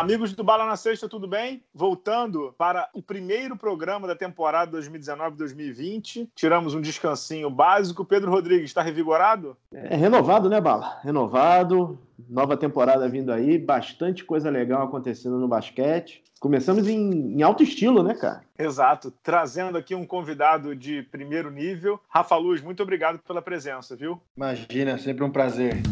Amigos do Bala na Sexta, tudo bem? Voltando para o primeiro programa da temporada 2019-2020. Tiramos um descansinho básico. Pedro Rodrigues, está revigorado? É renovado, né, Bala? Renovado. Nova temporada vindo aí. Bastante coisa legal acontecendo no basquete. Começamos em, em alto estilo, né, cara? Exato. Trazendo aqui um convidado de primeiro nível. Rafa Luz, muito obrigado pela presença, viu? Imagina, sempre um prazer.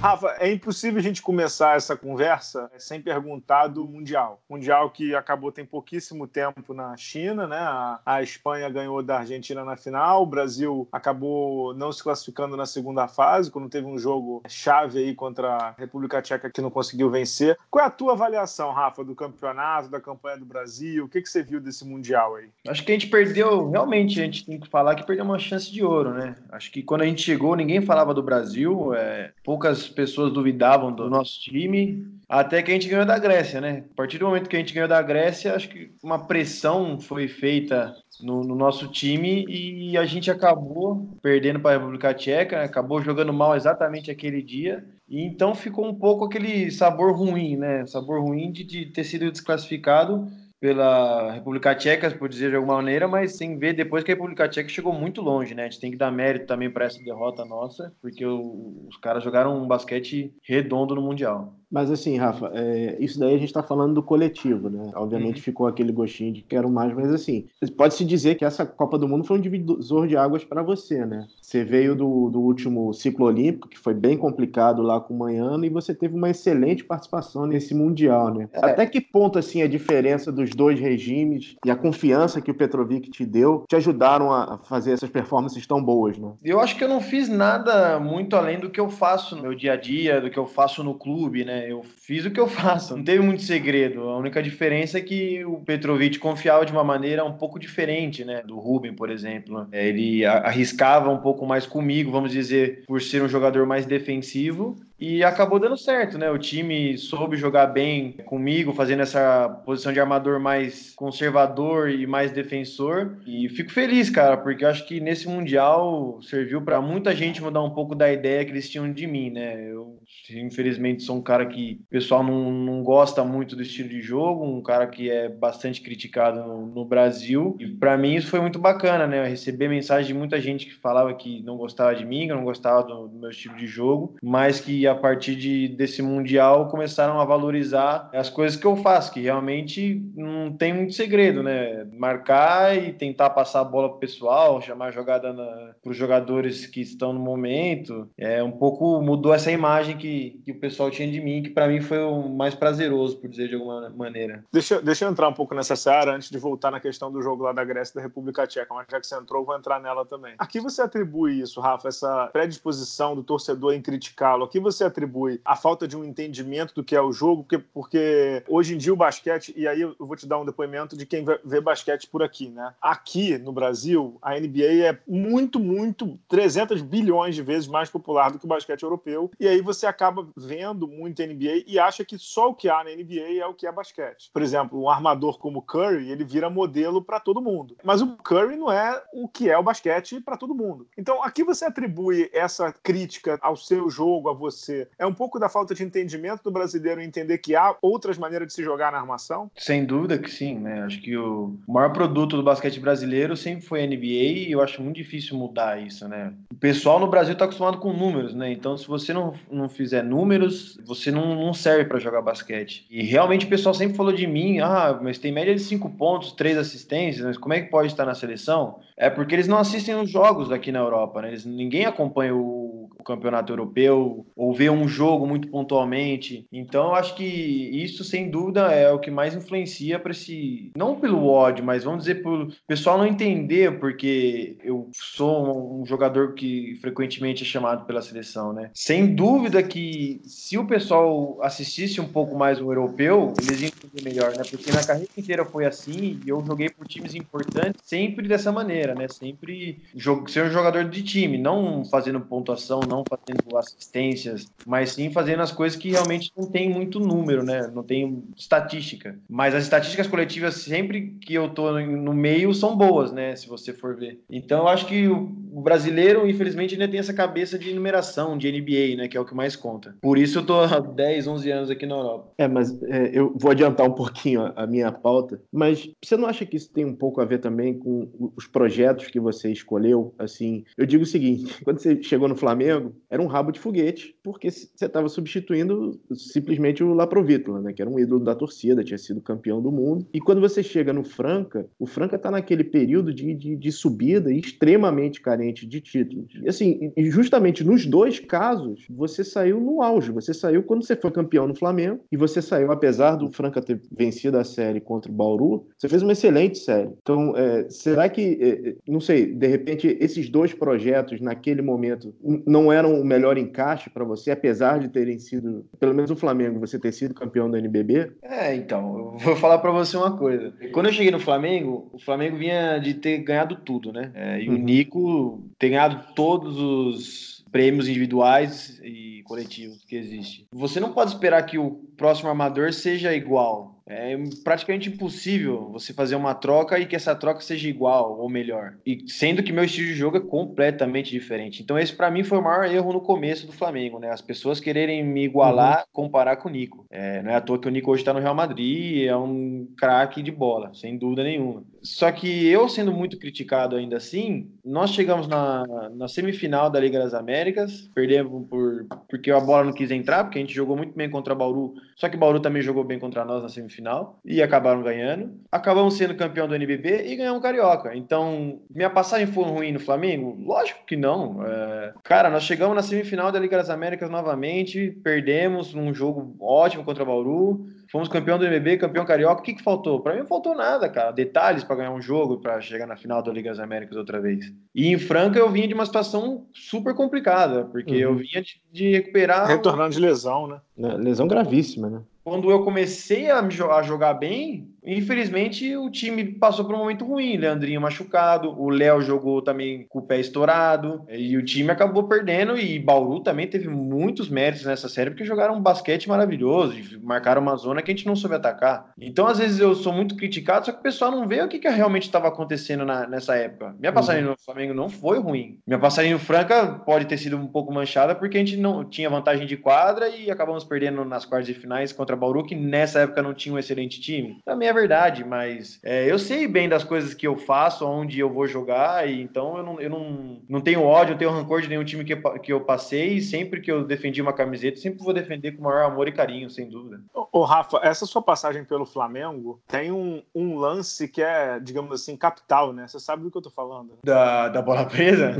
Rafa, é impossível a gente começar essa conversa sem perguntar do Mundial. Mundial que acabou tem pouquíssimo tempo na China, né? A, a, Espanha ganhou da Argentina na final, o Brasil acabou não se classificando na segunda fase, quando teve um jogo chave aí contra a República Tcheca que não conseguiu vencer. Qual é a tua avaliação, Rafa, do campeonato, da campanha do Brasil? O que, que você viu desse Mundial aí? Acho que a gente perdeu, realmente, a gente tem que falar que perdeu uma chance de ouro, né? Acho que quando a gente chegou, ninguém falava do Brasil, é, poucas pessoas duvidavam do nosso time, até que a gente ganhou da Grécia, né? A partir do momento que a gente ganhou da Grécia, acho que uma pressão foi feita no, no nosso time e a gente acabou perdendo para a República Tcheca, né? acabou jogando mal exatamente aquele dia. E então ficou um pouco aquele sabor ruim, né? Sabor ruim de, de ter sido desclassificado pela República Tcheca, por dizer de alguma maneira, mas sem ver depois que a República Tcheca chegou muito longe, né? A gente tem que dar mérito também para essa derrota nossa, porque o, os caras jogaram um basquete redondo no Mundial. Mas assim, Rafa, é, isso daí a gente está falando do coletivo, né? Obviamente uhum. ficou aquele gostinho de quero mais, mas assim, pode-se dizer que essa Copa do Mundo foi um divisor de águas para você, né? Você veio do, do último ciclo olímpico, que foi bem complicado lá com o Manhano, e você teve uma excelente participação nesse Mundial, né? É. Até que ponto, assim, a diferença dos dois regimes e a confiança que o Petrovic te deu te ajudaram a fazer essas performances tão boas, né? Eu acho que eu não fiz nada muito além do que eu faço no meu dia a dia, do que eu faço no clube, né? Eu fiz o que eu faço, não teve muito segredo. A única diferença é que o Petrovic confiava de uma maneira um pouco diferente, né? Do Ruben, por exemplo. É, ele arriscava um pouco mais comigo, vamos dizer, por ser um jogador mais defensivo. E acabou dando certo, né? O time soube jogar bem comigo, fazendo essa posição de armador mais conservador e mais defensor. E fico feliz, cara, porque acho que nesse Mundial serviu para muita gente mudar um pouco da ideia que eles tinham de mim, né? Eu, infelizmente, sou um cara que o pessoal não, não gosta muito do estilo de jogo, um cara que é bastante criticado no, no Brasil. E para mim isso foi muito bacana, né? Receber mensagem de muita gente que falava que não gostava de mim, que não gostava do, do meu estilo de jogo, mas que a partir de, desse Mundial, começaram a valorizar as coisas que eu faço, que realmente não tem muito segredo, né? Marcar e tentar passar a bola pro pessoal, chamar a jogada para os jogadores que estão no momento. É um pouco mudou essa imagem que, que o pessoal tinha de mim, que para mim foi o mais prazeroso, por dizer de alguma maneira. Deixa, deixa eu entrar um pouco nessa seara antes de voltar na questão do jogo lá da Grécia e da República Tcheca, mas já que você entrou, vou entrar nela também. Aqui você atribui isso, Rafa, essa predisposição do torcedor em criticá-lo. Aqui você atribui a falta de um entendimento do que é o jogo, porque, porque hoje em dia o basquete, e aí eu vou te dar um depoimento de quem vê basquete por aqui, né? Aqui no Brasil, a NBA é muito, muito, 300 bilhões de vezes mais popular do que o basquete europeu, e aí você acaba vendo muito NBA e acha que só o que há na NBA é o que é basquete. Por exemplo, um armador como Curry, ele vira modelo para todo mundo. Mas o Curry não é o que é o basquete para todo mundo. Então, aqui você atribui essa crítica ao seu jogo, a você, é um pouco da falta de entendimento do brasileiro entender que há outras maneiras de se jogar na armação? Sem dúvida que sim, né? Acho que o maior produto do basquete brasileiro sempre foi a NBA e eu acho muito difícil mudar isso, né? O pessoal no Brasil está acostumado com números, né? Então, se você não, não fizer números, você não, não serve para jogar basquete. E realmente o pessoal sempre falou de mim, ah, mas tem média de cinco pontos, três assistências, mas como é que pode estar na seleção? É porque eles não assistem os jogos aqui na Europa, né? Eles, ninguém acompanha o, o campeonato europeu ou vê um jogo muito pontualmente. Então, eu acho que isso, sem dúvida, é o que mais influencia para esse. Não pelo ódio, mas vamos dizer, pelo pessoal não entender, porque eu sou um jogador que frequentemente é chamado pela seleção, né? Sem dúvida que se o pessoal assistisse um pouco mais o europeu, eles iam entender melhor, né? Porque minha carreira inteira foi assim e eu joguei por times importantes sempre dessa maneira, né? Sempre ser um jogador de time, não fazendo pontuação, não fazendo assistências, mas sim fazendo as coisas que realmente não tem muito número, né? Não tem estatística. Mas as estatísticas coletivas, sempre que eu tô no meio, são boas, né? Se você for ver. Então eu acho que o brasileiro, infelizmente, ainda tem essa cabeça de numeração, de NBA, né? Que é o que mais conta. Por isso eu tô há 10, 11 anos aqui na Europa. É, mas é, eu vou adiantar um pouquinho a, minha pauta, mas você não acha que isso tem um pouco a ver também com os projetos que você escolheu? Assim, eu digo o seguinte: quando você chegou no Flamengo, era um rabo de foguete, porque você estava substituindo simplesmente o Laprovítula, né? Que era um ídolo da torcida, tinha sido campeão do mundo. E quando você chega no Franca, o Franca está naquele período de, de, de subida extremamente carente de títulos. E assim, justamente nos dois casos, você saiu no auge. Você saiu quando você foi campeão no Flamengo e você saiu, apesar do Franca ter vencido a série contra o Bauru, você fez uma excelente série. Então, é, será que, é, é não sei, de repente esses dois projetos naquele momento não eram o melhor encaixe para você, apesar de terem sido, pelo menos o Flamengo, você ter sido campeão da NBB? É, então, eu vou falar para você uma coisa. Quando eu cheguei no Flamengo, o Flamengo vinha de ter ganhado tudo, né? É, e uhum. o Nico ter ganhado todos os prêmios individuais e coletivos que existem. Você não pode esperar que o próximo armador seja igual. É praticamente impossível você fazer uma troca e que essa troca seja igual ou melhor. E sendo que meu estilo de jogo é completamente diferente. Então esse para mim foi o maior erro no começo do Flamengo, né? As pessoas quererem me igualar, uhum. comparar com o Nico. É, não é à toa que o Nico hoje está no Real Madrid, é um craque de bola, sem dúvida nenhuma. Só que eu sendo muito criticado ainda assim, nós chegamos na, na semifinal da Liga das Américas, perdemos por porque a bola não quis entrar, porque a gente jogou muito bem contra o Bauru, só que o Bauru também jogou bem contra nós na semifinal final e acabaram ganhando. Acabamos sendo campeão do NBB e ganhamos Carioca. Então, minha passagem foi ruim no Flamengo? Lógico que não. É... Cara, nós chegamos na semifinal da Liga das Américas novamente, perdemos um jogo ótimo contra o Bauru. Fomos campeão do NBB, campeão carioca. O que, que faltou? Para mim não faltou nada, cara. Detalhes para ganhar um jogo, para chegar na final da Liga das Américas outra vez. E em Franca eu vinha de uma situação super complicada, porque uhum. eu vinha de, de recuperar. Retornando de lesão, né? Lesão gravíssima, né? Quando eu comecei a, jogar bem, Infelizmente, o time passou por um momento ruim. Leandrinho machucado, o Léo jogou também com o pé estourado, e o time acabou perdendo. E Bauru também teve muitos méritos nessa série, porque jogaram um basquete maravilhoso, marcaram uma zona que a gente não soube atacar. Então, às vezes, eu sou muito criticado, só que o pessoal não vê o que, que realmente estava acontecendo na, nessa época. Minha passagem uhum. no Flamengo não foi ruim. Minha passagem no Franca pode ter sido um pouco manchada, porque a gente não tinha vantagem de quadra e acabamos perdendo nas quartas de finais contra Bauru, que nessa época não tinha um excelente time. Também é verdade, mas é, eu sei bem das coisas que eu faço, onde eu vou jogar, e então eu não, eu não, não tenho ódio, eu tenho rancor de nenhum time que, que eu passei, e sempre que eu defendi uma camiseta, sempre vou defender com o maior amor e carinho, sem dúvida. Ô, Rafa, essa sua passagem pelo Flamengo tem um, um, lance que é, digamos assim, capital, né? Você sabe do que eu tô falando. Né? Da, da bola presa?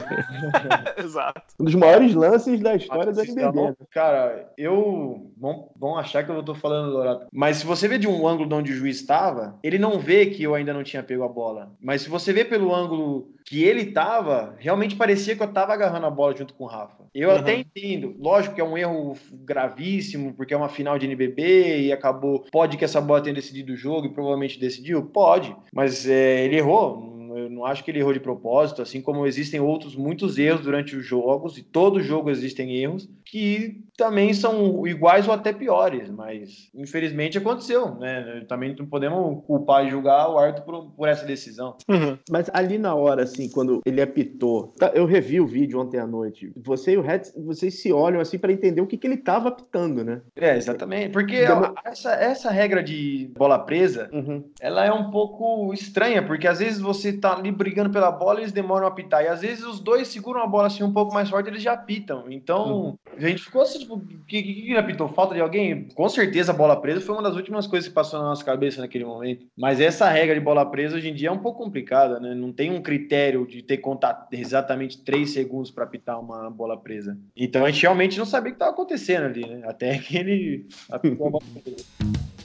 Exato. Um dos maiores lances da história do NBB. Né? Cara, eu... Vão, vão achar que eu tô falando do Mas se você vê de um ângulo onde o juiz estava, ele não vê que eu ainda não tinha pego a bola. Mas se você vê pelo ângulo que ele estava, realmente parecia que eu estava agarrando a bola junto com o Rafa. Eu uhum. até entendo, lógico que é um erro gravíssimo, porque é uma final de NBB e acabou. Pode que essa bola tenha decidido o jogo e provavelmente decidiu? Pode, mas é, ele errou. Eu não acho que ele errou de propósito, assim como existem outros muitos erros durante os jogos, e todo jogo existem erros, que também são iguais ou até piores, mas infelizmente aconteceu, né? Também não podemos culpar e julgar o árbitro por, por essa decisão. Uhum. Mas ali na hora, assim, quando ele apitou, tá, eu revi o vídeo ontem à noite. Você e o Red, vocês se olham assim para entender o que, que ele estava apitando, né? É, exatamente. Porque Deu... essa, essa regra de bola presa, uhum. ela é um pouco estranha, porque às vezes você tá ali brigando pela bola e eles demoram a apitar. E às vezes os dois seguram a bola assim um pouco mais forte eles já apitam. Então, uhum. a gente ficou assim, tipo, o que, que, que apitou? Falta de alguém? Com certeza a bola presa foi uma das últimas coisas que passou na nossa cabeça naquele momento. Mas essa regra de bola presa hoje em dia é um pouco complicada, né? Não tem um critério de ter contato exatamente três segundos para apitar uma bola presa. Então a gente realmente não sabia o que estava acontecendo ali, né? Até que ele apitou a bola presa.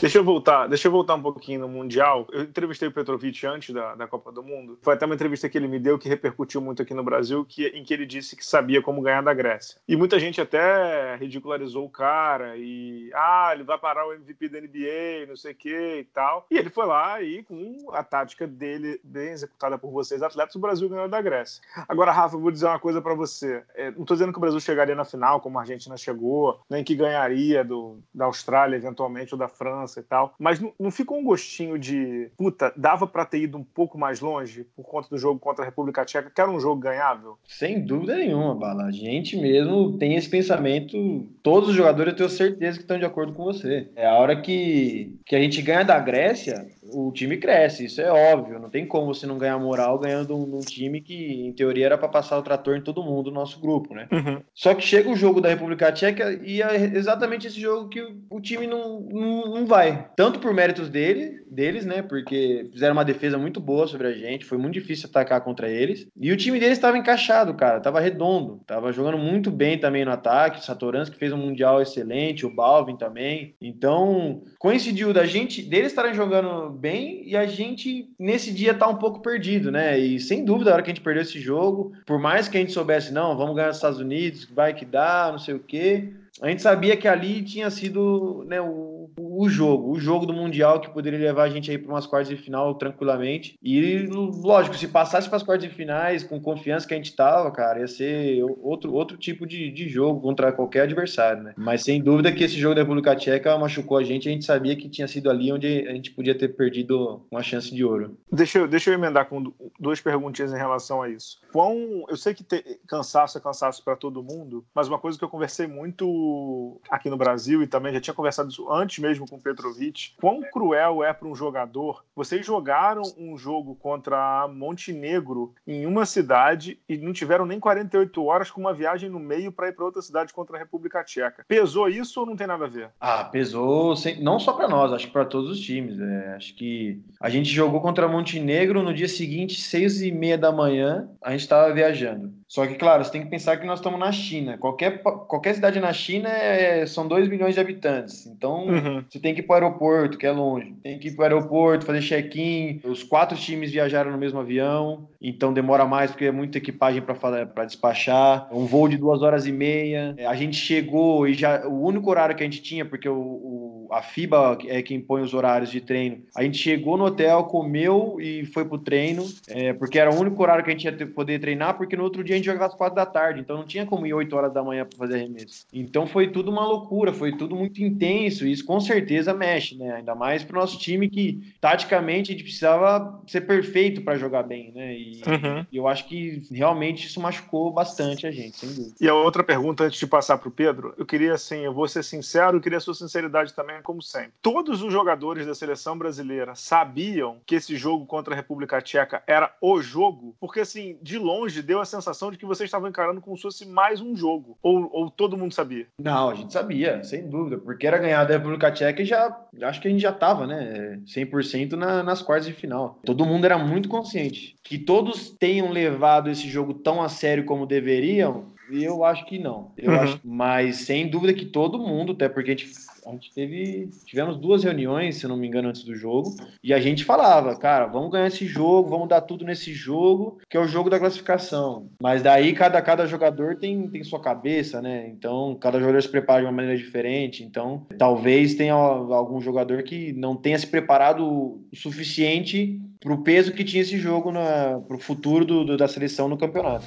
Deixa eu voltar, deixa eu voltar um pouquinho no Mundial. Eu entrevistei o Petrovic antes da, da Copa do Mundo. Foi até uma entrevista que ele me deu que repercutiu muito aqui no Brasil, que, em que ele disse que sabia como ganhar da Grécia. E muita gente até ridicularizou o cara e ah, ele vai parar o MVP da NBA, não sei o que e tal. E ele foi lá e com a tática dele bem executada por vocês, atletas, o Brasil ganhou da Grécia. Agora, Rafa, eu vou dizer uma coisa para você. É, não estou dizendo que o Brasil chegaria na final, como a Argentina chegou, nem que ganharia do, da Austrália eventualmente ou da França e tal. Mas não, não ficou um gostinho de puta, dava para ter ido um pouco mais longe por conta do jogo contra a República Tcheca, que era um jogo ganhável? Sem dúvida nenhuma, Bala. A gente mesmo tem esse pensamento. Todos os jogadores eu tenho certeza que estão de acordo com você. É a hora que, que a gente ganha da Grécia, o time cresce, isso é óbvio. Não tem como você não ganhar moral ganhando um, um time que, em teoria, era para passar o trator em todo mundo do nosso grupo, né? Uhum. Só que chega o jogo da República Tcheca e é exatamente esse jogo que o, o time não, não, não, vai. Tanto por méritos dele, deles, né? Porque fizeram uma defesa muito boa sobre a gente, foi muito difícil atacar contra eles. E o time deles estava encaixado, cara, estava redondo, estava jogando muito bem também no ataque. O Satoransky fez um mundial excelente, o Balvin também. Então, coincidiu da gente, deles estarem jogando bem e a gente nesse dia tá um pouco perdido, né? E sem dúvida, a hora que a gente perdeu esse jogo, por mais que a gente soubesse, não, vamos ganhar os Estados Unidos, vai que dá, não sei o quê a gente sabia que ali tinha sido né, o, o jogo, o jogo do Mundial que poderia levar a gente aí para umas quartas de final tranquilamente. E, lógico, se passasse para as quartas de finais com confiança que a gente tava, cara, ia ser outro, outro tipo de, de jogo contra qualquer adversário, né? Mas sem dúvida que esse jogo da República Tcheca machucou a gente, a gente sabia que tinha sido ali onde a gente podia ter perdido uma chance de ouro. Deixa eu, deixa eu emendar com duas perguntinhas em relação a isso. Quão, eu sei que ter, cansaço é cansaço para todo mundo, mas uma coisa que eu conversei muito aqui no Brasil e também já tinha conversado antes mesmo com o Petrovic, quão cruel é para um jogador. Vocês jogaram um jogo contra Montenegro em uma cidade e não tiveram nem 48 horas com uma viagem no meio para ir para outra cidade contra a República Tcheca. Pesou isso ou não tem nada a ver? Ah, pesou, não só para nós, acho que para todos os times. É, acho que a gente jogou contra Montenegro no dia seguinte, seis e meia da manhã, a gente estava viajando. Só que, claro, você tem que pensar que nós estamos na China. Qualquer, qualquer cidade na China é, são 2 milhões de habitantes. Então, uhum. você tem que ir para o aeroporto, que é longe. Tem que ir para o aeroporto, fazer check-in. Os quatro times viajaram no mesmo avião, então demora mais porque é muita equipagem para despachar. Um voo de duas horas e meia. A gente chegou e já o único horário que a gente tinha, porque o, o a FIBA é quem põe os horários de treino. A gente chegou no hotel, comeu e foi pro treino, é, porque era o único horário que a gente ia ter, poder treinar, porque no outro dia a gente jogava às quatro da tarde, então não tinha como ir 8 horas da manhã para fazer arremesso. Então foi tudo uma loucura, foi tudo muito intenso, e isso com certeza mexe, né? Ainda mais pro nosso time que, taticamente, a gente precisava ser perfeito para jogar bem, né? E, uhum. e, eu acho que realmente isso machucou bastante a gente, sem dúvida. E a outra pergunta, antes de passar pro Pedro, eu queria, assim, eu vou ser sincero, eu queria a sua sinceridade também, como sempre. Todos os jogadores da seleção brasileira sabiam que esse jogo contra a República Tcheca era o jogo, porque, assim, de longe deu a sensação de que vocês estavam encarando como se fosse mais um jogo. Ou, ou todo mundo sabia? Não, a gente sabia, sem dúvida. Porque era ganhar da República Tcheca e já. Acho que a gente já tava, né? 100% na, nas quartas de final. Todo mundo era muito consciente. Que todos tenham levado esse jogo tão a sério como deveriam, eu acho que não. Eu uhum. acho, mas sem dúvida que todo mundo, até porque a gente, a gente teve, tivemos duas reuniões, se não me engano, antes do jogo, e a gente falava, cara, vamos ganhar esse jogo, vamos dar tudo nesse jogo, que é o jogo da classificação. Mas daí cada, cada jogador tem, tem sua cabeça, né? Então, cada jogador se prepara de uma maneira diferente. Então, talvez tenha algum jogador que não tenha se preparado o suficiente para o peso que tinha esse jogo para o futuro do, do, da seleção no campeonato.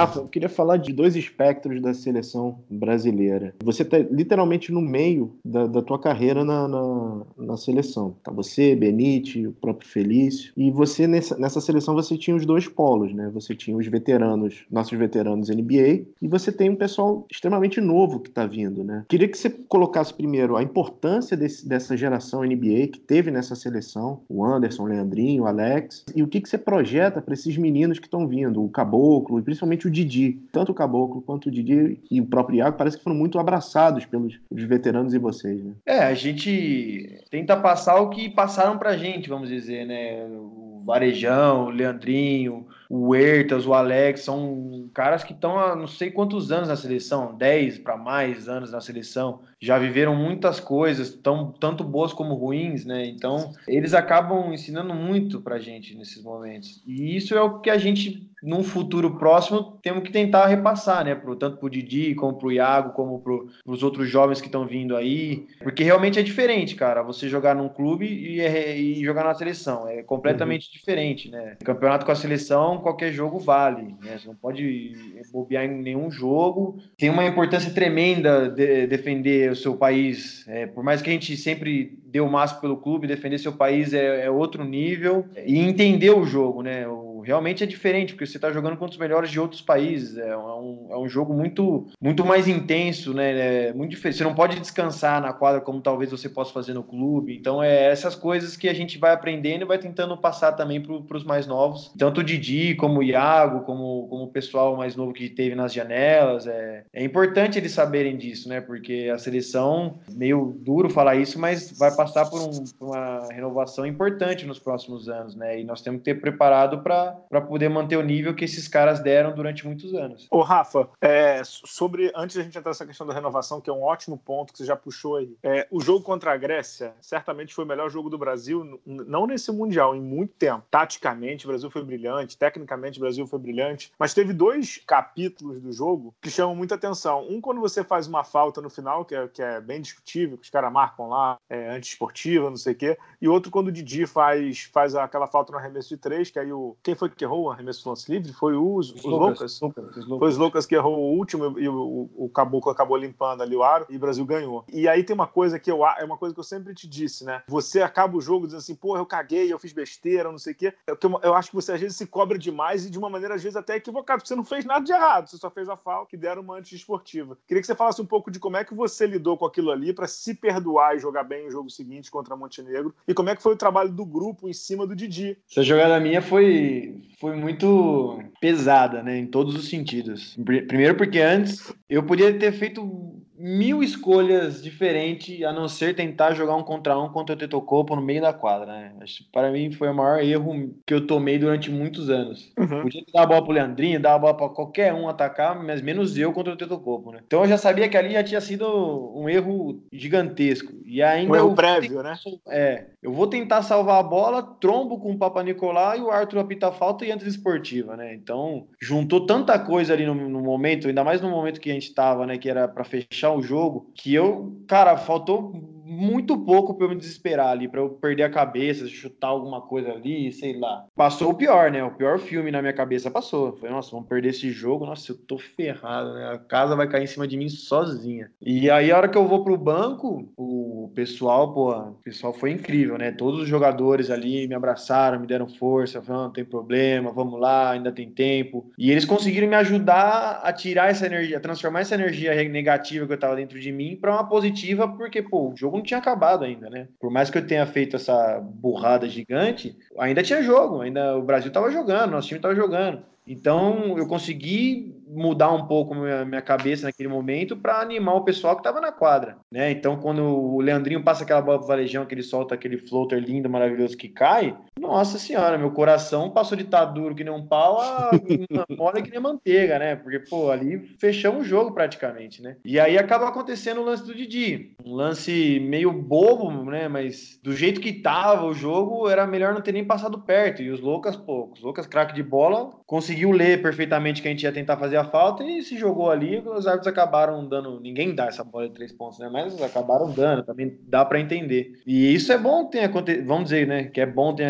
Rafa, eu queria falar de dois espectros da seleção brasileira. Você está literalmente no meio da, da tua carreira na, na, na, seleção. Tá você, Benite, o próprio Felício. E você, nessa, nessa seleção, você tinha os dois polos, né? Você tinha os veteranos, nossos veteranos NBA, e você tem um pessoal extremamente novo que está vindo, né? Queria que você colocasse primeiro a importância desse, dessa geração NBA que teve nessa seleção, o Anderson, o Leandrinho, o Alex, e o que, que você projeta para esses meninos que estão vindo, o Caboclo, e principalmente principalmente o Didi. Tanto o Caboclo quanto o Didi e o próprio Iago parece que foram muito abraçados pelos, veteranos e vocês, né? É, a gente tenta passar o que passaram pra gente, vamos dizer, né? O Varejão, o Leandrinho, o Hertas, o Alex, são caras que estão há não sei quantos anos na seleção, 10 para mais anos na seleção, já viveram muitas coisas, tão, tanto boas como ruins, né? Então, eles acabam ensinando muito pra gente nesses momentos. E isso é o que a gente num futuro próximo, temos que tentar repassar, né? Pro, tanto para o Didi, como para o Iago, como para os outros jovens que estão vindo aí. Porque realmente é diferente, cara, você jogar num clube e, e jogar na seleção. É completamente uhum. diferente, né? Campeonato com a seleção, qualquer jogo vale. Né? Você não pode bobear em nenhum jogo. Tem uma importância tremenda de defender o seu país. É, por mais que a gente sempre dê o máximo pelo clube, defender seu país é, é outro nível. E entender o jogo, né? O, realmente é diferente, porque você está jogando contra os melhores de outros países. É um, é um jogo muito, muito mais intenso, né? É muito diferente. Você não pode descansar na quadra como talvez você possa fazer no clube. Então, é essas coisas que a gente vai aprendendo e vai tentando passar também para os mais novos. Tanto o Didi, como o Iago, como, como o pessoal mais novo que teve nas janelas. É, é importante eles saberem disso, né? Porque a seleção, meio duro falar isso, mas vai passar por, um, por uma renovação importante nos próximos anos, né? E nós temos que ter preparado para para poder manter o nível que esses caras deram durante muitos anos. Ô, Rafa, é, sobre antes da gente entrar nessa questão da renovação, que é um ótimo ponto que você já puxou aí, é, o jogo contra a Grécia certamente foi o melhor jogo do Brasil, não nesse Mundial, em muito tempo. Taticamente, o Brasil foi brilhante, tecnicamente, o Brasil foi brilhante, mas teve dois capítulos do jogo que chamam muita atenção. Um, quando você faz uma falta no final, que é, que é bem discutível, que os caras marcam lá, é, antiesportiva, não sei o quê, e outro, quando o Didi faz, faz aquela falta no arremesso de três, que aí o. Quem foi que errou o arremesso lance livre? Foi os, os, Lucas. Lucas. Lucas. Foi os Lucas que errou o último e o, o, Caboclo acabou limpando ali o aro e o Brasil ganhou. E aí tem uma coisa que eu é uma coisa que eu sempre te disse, né? Você acaba o jogo dizendo assim, pô, eu caguei, eu fiz besteira, não sei o quê. Eu, eu acho que você às vezes se cobra demais e de uma maneira às vezes até equivocada, porque você não fez nada de errado, você só fez a falta que deram uma anti-esportiva. Queria que você falasse um pouco de como é que você lidou com aquilo ali para se perdoar e jogar bem o jogo seguinte contra Montenegro e como é que foi o trabalho do grupo em cima do Didi. Essa jogada minha foi, foi muito pesada, né, em todos os sentidos. Primeiro porque antes eu podia ter feito mil escolhas diferentes, a não ser tentar jogar um contra um contra o Tetocopo no meio da quadra, né? Acho para mim foi o maior erro que eu tomei durante muitos anos. Uhum. Podia dar a bola pro Leandrinho, dar a bola para qualquer um atacar, mas menos eu contra o Tetocopo, né? Então eu já sabia que ali já tinha sido um erro gigantesco. E ainda um erro prévio, né? É, eu vou tentar salvar a bola, trombo com o Papa Nicolau e o Arthur apita falta e antes esportiva, né? Então, juntou tanta coisa ali no, no momento, ainda mais no momento que a gente tava, né, que era para fechar o jogo, que eu, cara, faltou muito pouco para eu me desesperar ali, para eu perder a cabeça, chutar alguma coisa ali, sei lá. Passou o pior, né? O pior filme na minha cabeça passou. Foi, nossa, vamos perder esse jogo, nossa, eu tô ferrado, né? A casa vai cair em cima de mim sozinha. E aí, a hora que eu vou pro banco, o pessoal, pô, o pessoal foi incrível, né? Todos os jogadores ali me abraçaram, me deram força, falaram, não tem problema, vamos lá, ainda tem tempo. E eles conseguiram me ajudar a tirar essa energia, a transformar essa energia negativa que eu tava dentro de mim para uma positiva, porque, pô, o jogo não tinha acabado ainda, né? Por mais que eu tenha feito essa burrada gigante, ainda tinha jogo, ainda o Brasil estava jogando, nosso time estava jogando. Então eu consegui mudar um pouco minha, minha cabeça naquele momento para animar o pessoal que estava na quadra, né? Então quando o Leandrinho passa aquela bola pro Valejão, que ele solta aquele floater lindo, maravilhoso que cai, nossa senhora, meu coração passou de estar tá duro que nem um pau a mole que nem manteiga, né? Porque pô, ali fechamos o jogo praticamente, né? E aí acaba acontecendo o lance do Didi, um lance meio bobo, né? Mas do jeito que tava o jogo, era melhor não ter nem passado perto. E os Loucas, pô, os Loucas craque de bola, conseguiu ler perfeitamente que a gente ia tentar fazer a falta e se jogou ali. Os árbitros acabaram dando. Ninguém dá essa bola de três pontos, né? Mas acabaram dando, também dá para entender. E isso é bom ter acontecido, vamos dizer, né? Que é bom ter,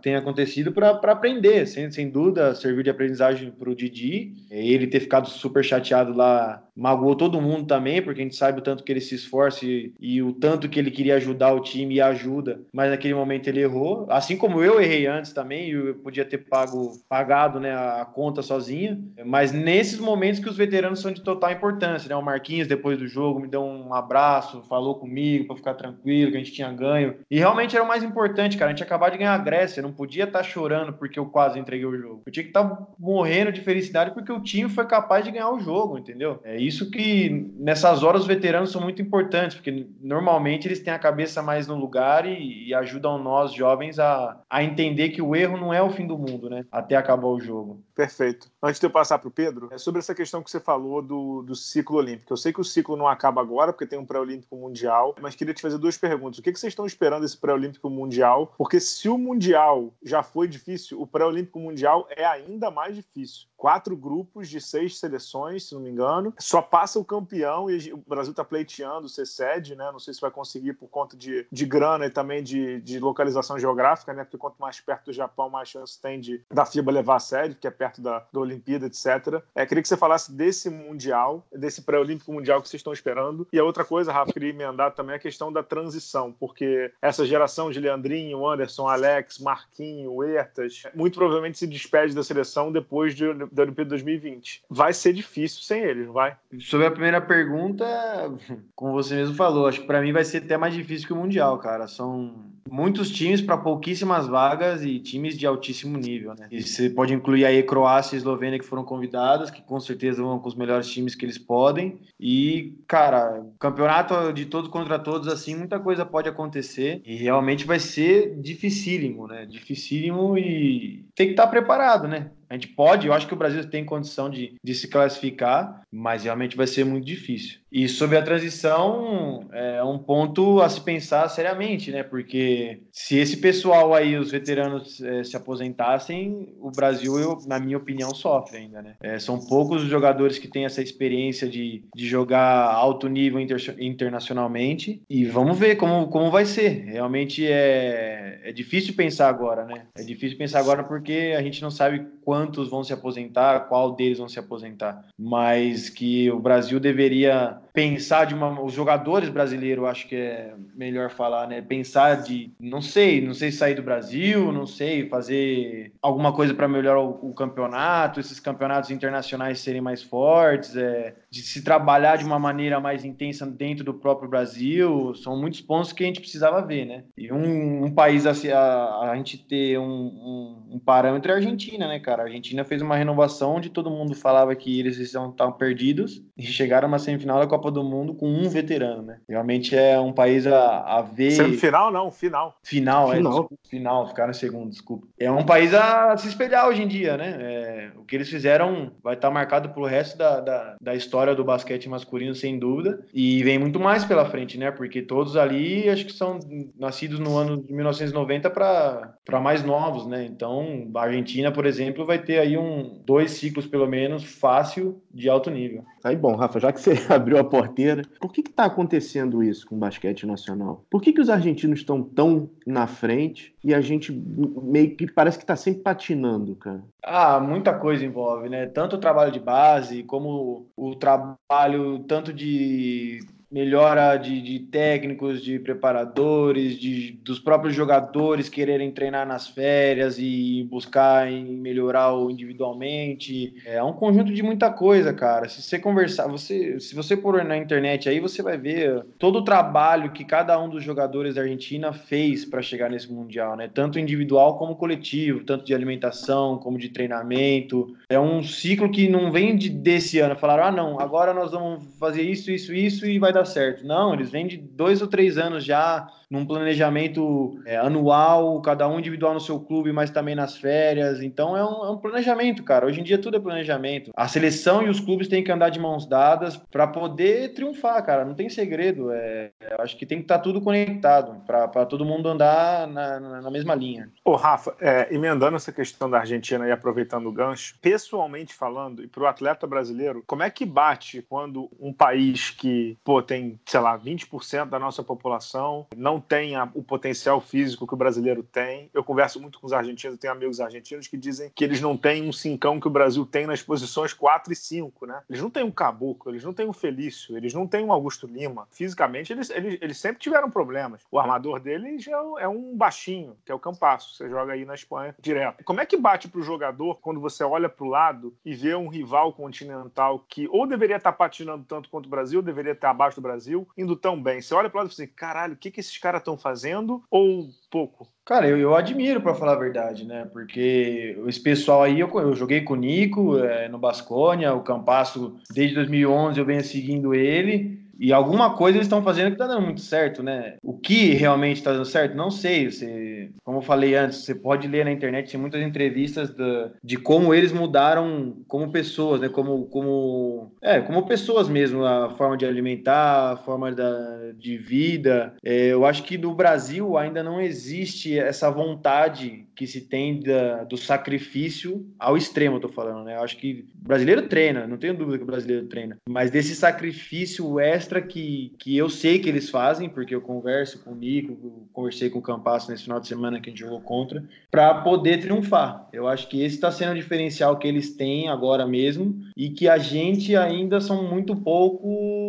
ter acontecido para aprender, sem, sem dúvida, serviu de aprendizagem para o Didi. Ele ter ficado super chateado lá magoou todo mundo também, porque a gente sabe o tanto que ele se esforça e, e, o tanto que ele queria ajudar o time e ajuda, mas naquele momento ele errou. Assim como eu errei antes também, eu podia ter pago, pagado né, a conta sozinha, mas nesses momentos que os veteranos são de total importância, né? O Marquinhos, depois do jogo, me deu um abraço, falou comigo para ficar tranquilo, que a gente tinha ganho. E realmente era o mais importante, cara. A gente acabou de ganhar a Grécia, não podia estar tá chorando porque eu quase entreguei o jogo. Eu tinha que estar tá morrendo de felicidade porque o time foi capaz de ganhar o jogo, entendeu? É, isso que nessas horas os veteranos são muito importantes, porque normalmente eles têm a cabeça mais no lugar e, e ajudam nós jovens a, a entender que o erro não é o fim do mundo, né? Até acabar o jogo. Perfeito. Antes de eu passar para o Pedro, é sobre essa questão que você falou do, do ciclo olímpico. Eu sei que o ciclo não acaba agora, porque tem um pré-olímpico mundial, mas queria te fazer duas perguntas. O que, que vocês estão esperando esse pré-olímpico mundial? Porque se o mundial já foi difícil, o pré-olímpico mundial é ainda mais difícil. Quatro grupos de seis seleções, se não me engano. Só passa o campeão e o Brasil está pleiteando ser sede, né? Não sei se vai conseguir por conta de, de grana e também de, de localização geográfica, né? Porque quanto mais perto do Japão, mais chance tem de da FIBA levar a sede, porque é perto da, da Olimpíada, etc. É, queria que você falasse desse Mundial, desse pré-olímpico mundial que vocês estão esperando. E a outra coisa, Rafa, queria emendar também a questão da transição, porque essa geração de Leandrinho, Anderson, Alex, Marquinho, Ertas, muito provavelmente se despede da seleção depois de, da Olimpíada 2020. Vai ser difícil sem eles, não vai? Sobre a primeira pergunta, como você mesmo falou, acho que para mim vai ser até mais difícil que o Mundial, cara. São muitos times para pouquíssimas vagas e times de altíssimo nível, né? E você pode incluir aí Croácia e Eslovênia que foram convidadas, que com certeza vão com os melhores times que eles podem. E, cara, campeonato de todos contra todos, assim, muita coisa pode acontecer e realmente vai ser dificílimo, né? Dificílimo e tem que estar tá preparado, né? A gente pode, eu acho que o Brasil tem condição de, de se classificar, mas realmente vai ser muito difícil. E sobre a transição, é um ponto a se pensar seriamente, né? Porque se esse pessoal aí, os veteranos, é, se aposentassem, o Brasil, eu, na minha opinião, sofre ainda, né? É, são poucos os jogadores que têm essa experiência de, de jogar alto nível inter, internacionalmente. E vamos ver como, como vai ser. Realmente é, é difícil pensar agora, né? É difícil pensar agora porque a gente não sabe quantos vão se aposentar, qual deles vão se aposentar. Mas que o Brasil deveria pensar de uma. Os jogadores brasileiros, acho que é melhor falar, né? Pensar de. Não sei, não sei sair do Brasil, não sei, fazer alguma coisa para melhorar o, o, campeonato, esses campeonatos internacionais serem mais fortes, é, de se trabalhar de uma maneira mais intensa dentro do próprio Brasil. São muitos pontos que a gente precisava ver, né? E um, um país, assim, a, a gente ter um, um, um parâmetro é a Argentina, né, cara? A Argentina fez uma renovação onde todo mundo falava que eles estavam perdidos e chegaram a uma semifinal da Copa Copa do Mundo com um veterano, né? Realmente é um país a, a ver. Semifinal, não, final. Final, é, final. é. Desculpa, final, ficaram em segundo, desculpa. É um país a se espelhar hoje em dia, né? É, o que eles fizeram vai estar marcado pro resto da, da, da, história do basquete masculino, sem dúvida. E vem muito mais pela frente, né? Porque todos ali acho que são nascidos no ano de 1990 para mais novos, né? Então, a Argentina, por exemplo, vai ter aí um dois ciclos, pelo menos, fácil de alto nível. Aí, bom, Rafa, já que você abriu a porteira. Por que está acontecendo isso com o basquete nacional? Por que, que os argentinos estão tão na frente e a gente meio que parece que está sempre patinando, cara? Ah, muita coisa envolve, né? Tanto o trabalho de base, como o trabalho tanto de melhora de, de, técnicos, de preparadores, de, dos próprios jogadores quererem treinar nas férias e buscar em melhorar individualmente. É um conjunto de muita coisa, cara. Se você conversar, você, se você pôr na internet aí, você vai ver todo o trabalho que cada um dos jogadores da Argentina fez para chegar nesse mundial, né? Tanto individual como coletivo, tanto de alimentação como de treinamento. É um ciclo que não vem de, desse ano. Falaram, ah, não, agora nós vamos fazer isso, isso, isso e vai dar certo. Não, eles vêm de dois ou três anos já num planejamento é, anual, cada um individual no seu clube, mas também nas férias. Então é um, é um, planejamento, cara. Hoje em dia tudo é planejamento. A seleção e os clubes têm que andar de mãos dadas para poder triunfar, cara. Não tem segredo. É, eu acho que tem que estar tá tudo conectado para todo mundo andar na, na, mesma linha. Ô, Rafa, é, emendando essa questão da Argentina e aproveitando o gancho, pessoalmente falando, e para o atleta brasileiro, como é que bate quando um país que pô, tem, sei lá, 20% da nossa população não tem a, o potencial físico que o brasileiro tem. Eu converso muito com os argentinos, tenho amigos argentinos que dizem que eles não têm um cincão que o Brasil tem nas posições 4 e 5, né? Eles não têm um Caboclo, eles não têm um Felício, eles não têm um Augusto Lima. Fisicamente, eles, eles, eles sempre tiveram problemas. O armador deles é, é um baixinho, que é o Campasso. Você joga aí na Espanha direto. Como é que bate para o jogador quando você olha para o lado e vê um rival continental que ou deveria estar tá patinando tanto quanto o Brasil, ou deveria estar abaixo do Brasil, indo tão bem? Você olha para lado e fala assim: caralho, o que, que esses caras estão fazendo ou pouco? Cara, eu, eu admiro, para falar a verdade, né? Porque esse pessoal aí, eu, eu joguei com o Nico é, no Basconia, o Campasso, desde 2011 eu venho seguindo ele. E alguma coisa eles estão fazendo que tá dando muito certo, né? O que realmente está dando certo, não sei. Você, como eu falei antes, você pode ler na internet, tem muitas entrevistas de, de como eles mudaram como pessoas, né? Como, como, é, como pessoas mesmo, a forma de alimentar, a forma da, de vida. É, eu acho que no Brasil ainda não existe essa vontade que se tem da, do sacrifício ao extremo, eu tô falando, né? Eu acho que brasileiro treina, não tenho dúvida que o brasileiro treina, mas desse sacrifício extra que, que eu sei que eles fazem, porque eu converso com o Nico, conversei com o Campasso nesse final de semana que a gente jogou contra, para poder triunfar. Eu acho que esse está sendo o diferencial que eles têm agora mesmo e que a gente ainda são muito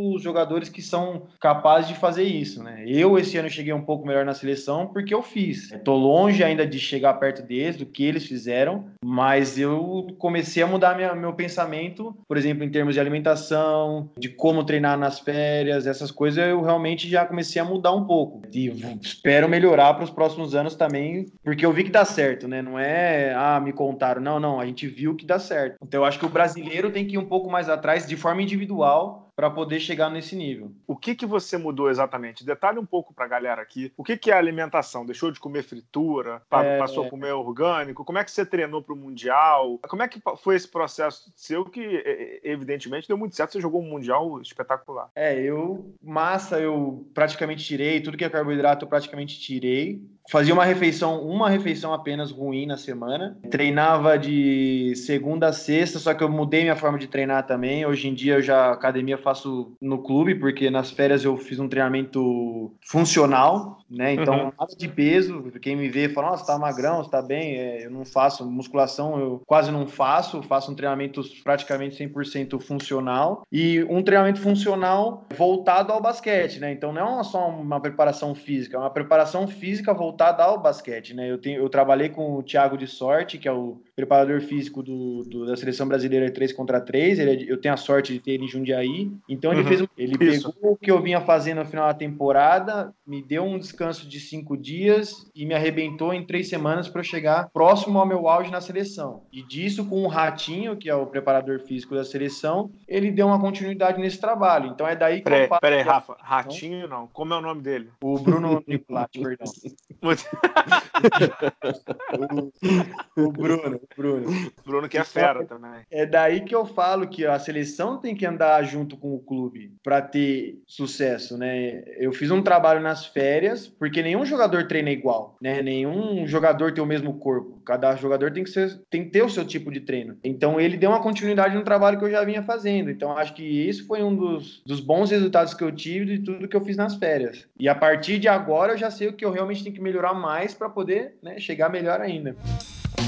poucos jogadores que são capazes de fazer isso, né? Eu esse ano cheguei um pouco melhor na seleção porque eu fiz. Estou longe ainda de chegar perto deles, do que eles fizeram, mas eu comecei a mudar minha, meu pensamento, por exemplo, em termos de alimentação, de como treinar nas férias, essas coisas eu realmente já comecei a mudar um pouco. E espero melhorar para os próximos anos também, porque eu vi que dá certo, né? Não é, ah, me contaram. Não, não, a gente viu que dá certo. Então eu acho que o brasileiro tem que ir um pouco mais atrás de forma individual para poder chegar nesse nível. O que, que você mudou exatamente? Detalhe um pouco para a galera aqui. O que, que é alimentação? Deixou de comer fritura? É... Passou a comer orgânico? Como é que você treinou para o Mundial? Como é que foi esse processo seu que, evidentemente, deu muito certo? Você jogou um Mundial espetacular. É, eu... Massa eu praticamente tirei. Tudo que é carboidrato eu praticamente tirei fazia uma refeição, uma refeição apenas ruim na semana. Treinava de segunda a sexta, só que eu mudei minha forma de treinar também. Hoje em dia eu já academia faço no clube, porque nas férias eu fiz um treinamento funcional, né? Então, uhum. nada de peso. Quem me vê fala, nossa, tá magrão, você tá bem. É, eu não faço musculação, eu quase não faço. Faço um treinamento praticamente 100% funcional. E um treinamento funcional voltado ao basquete, né? Então, não é só uma preparação física, é uma preparação física voltada voltada ao basquete, né? Eu, tenho, eu trabalhei com o Thiago de Sorte, que é o preparador físico do, do da seleção brasileira 3 contra 3. Ele, é eu tenho a sorte de ter ele em Jundiaí. Então ele uhum. fez ele Isso. pegou o que eu vinha fazendo no final da temporada, me deu um descanso de cinco dias e me arrebentou em três semanas para chegar próximo ao meu auge na seleção. E disso, com o Ratinho, que é o preparador físico da seleção, ele deu uma continuidade nesse trabalho. Então é daí que peraí, eu faço. Peraí, Rafa, Ratinho não. Como é o nome dele? O Bruno Nicolati, perdão. o, Bruno, o Bruno. Bruno que é fera também. É daí que eu falo que a seleção tem que andar junto com o clube para ter sucesso, né? Eu fiz um trabalho nas férias, porque nenhum jogador treina igual, né? Nenhum jogador tem o mesmo corpo. Cada jogador tem que, ser, tem que ter o seu tipo de treino. Então ele deu uma continuidade no trabalho que eu já vinha fazendo. Então acho que isso foi um dos, dos bons resultados que eu tive de tudo que eu fiz nas férias. E a partir de agora eu já sei o que eu realmente tenho que melhorar melhorar mais para poder né, chegar melhor ainda.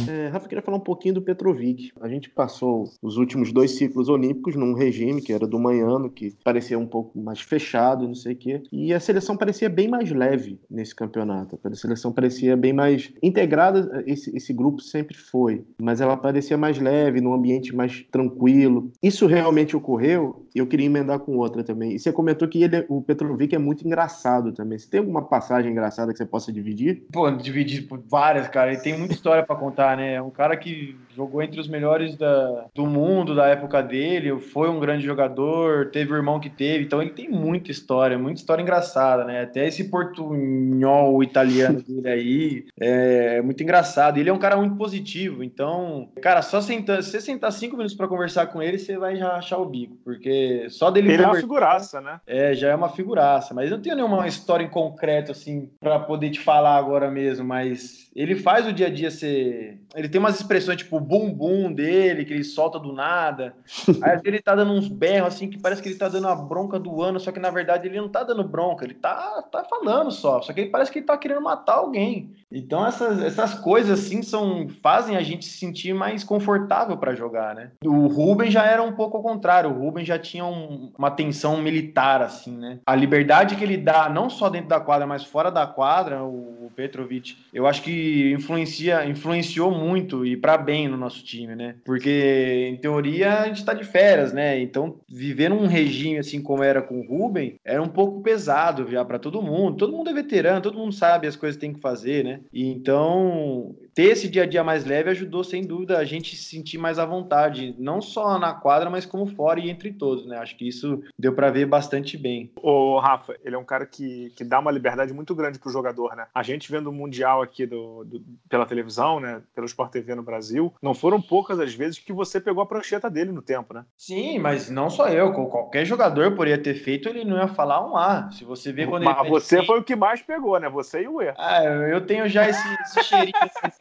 É, Rafa, queria falar um pouquinho do Petrovic. A gente passou os últimos dois ciclos olímpicos num regime que era do manhano, que parecia um pouco mais fechado, não sei o quê. E a seleção parecia bem mais leve nesse campeonato. A seleção parecia bem mais integrada, esse, esse grupo sempre foi, mas ela parecia mais leve, num ambiente mais tranquilo. Isso realmente ocorreu eu queria emendar com outra também. E você comentou que ele, o Petrovic é muito engraçado também. Você tem alguma passagem engraçada que você possa dividir? Pô, dividir várias, cara. Ele tem muita história para contar né? É um cara que jogou entre os melhores da, do mundo da época dele, foi um grande jogador, teve o irmão que teve, então ele tem muita história, muita história engraçada, né? Até esse portunhol italiano dele aí é muito engraçado. Ele é um cara muito positivo, então, cara, só sentando, se você sentar cinco minutos para conversar com ele, você vai já achar o bico, porque só dele. Ele é uma figuraça, né? É, já é uma figuraça, mas eu não tenho nenhuma história em concreto, assim, para poder te falar agora mesmo, mas ele faz o dia a dia ser. Ele tem umas expressões tipo bumbum dele, que ele solta do nada. Aí ele tá dando uns berros assim que parece que ele tá dando a bronca do ano, só que na verdade ele não tá dando bronca, ele tá, tá falando só. Só que ele parece que ele tá querendo matar alguém. Então essas, essas coisas assim são fazem a gente se sentir mais confortável para jogar, né? O Ruben já era um pouco ao contrário. O Ruben já tinha um, uma tensão militar assim, né? A liberdade que ele dá não só dentro da quadra, mas fora da quadra, o Petrovic. Eu acho que influencia, influenciou muito e para bem no nosso time, né? Porque, em teoria, a gente tá de férias, né? Então, viver num regime assim como era com o Ruben era um pouco pesado já para todo mundo. Todo mundo é veterano, todo mundo sabe as coisas que tem que fazer, né? E então, ter esse dia a dia mais leve ajudou, sem dúvida, a gente se sentir mais à vontade, não só na quadra, mas como fora e entre todos, né? Acho que isso deu para ver bastante bem. O Rafa, ele é um cara que, que dá uma liberdade muito grande pro jogador, né? A gente vendo o Mundial aqui do, do, pela televisão, né? Pelo Sport TV no Brasil, não foram poucas as vezes que você pegou a prancheta dele no tempo, né? Sim, mas não só eu, qualquer jogador poderia ter feito, ele não ia falar um A. Se você vê quando mas ele. você foi o que mais pegou, né? Você e o E. Ah, eu tenho já esse, esse cheirinho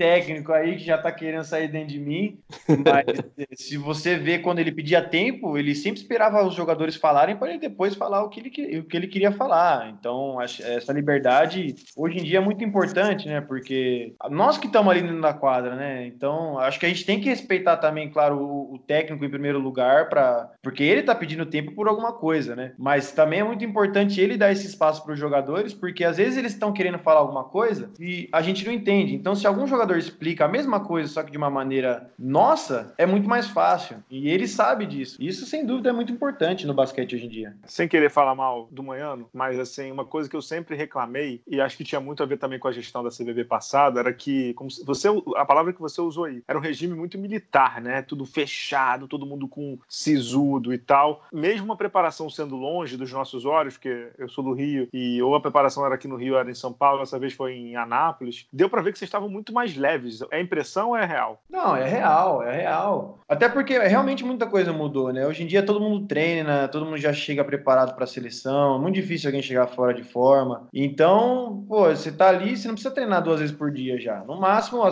técnico aí que já tá querendo sair dentro de mim. Mas se você vê quando ele pedia tempo, ele sempre esperava os jogadores falarem para ele depois falar o que ele, o que ele queria falar. Então, essa liberdade hoje em dia é muito importante, né? Porque nós que estamos ali na quadra, né? Então, acho que a gente tem que respeitar também, claro, o, o técnico em primeiro lugar, para porque ele tá pedindo tempo por alguma coisa, né? Mas também é muito importante ele dar esse espaço para os jogadores, porque às vezes eles estão querendo falar alguma coisa e a gente não entende. Então, se algum jogador explica a mesma coisa, só que de uma maneira nossa, é muito mais fácil. E ele sabe disso. Isso, sem dúvida, é muito importante no basquete hoje em dia. Sem querer falar mal do Manhano, mas assim, uma coisa que eu sempre reclamei, e acho que tinha muito a ver também com a gestão da CBB passada, era que, você, a palavra que você usou aí, era um regime muito militar, né? Tudo fechado, todo mundo com sisudo e tal. Mesmo a preparação sendo longe dos nossos olhos, porque eu sou do Rio e ou a preparação era aqui no Rio, era em São Paulo, essa vez foi em Anápolis, deu para ver que vocês estavam muito mais leves. É impressão ou é real? Não, é real, é real. Até porque realmente muita coisa mudou, né? Hoje em dia todo mundo treina, todo mundo já chega preparado para a seleção, é muito difícil alguém chegar fora de forma. Então, pô, você tá ali, você não precisa treinar duas vezes por dia já. No máximo,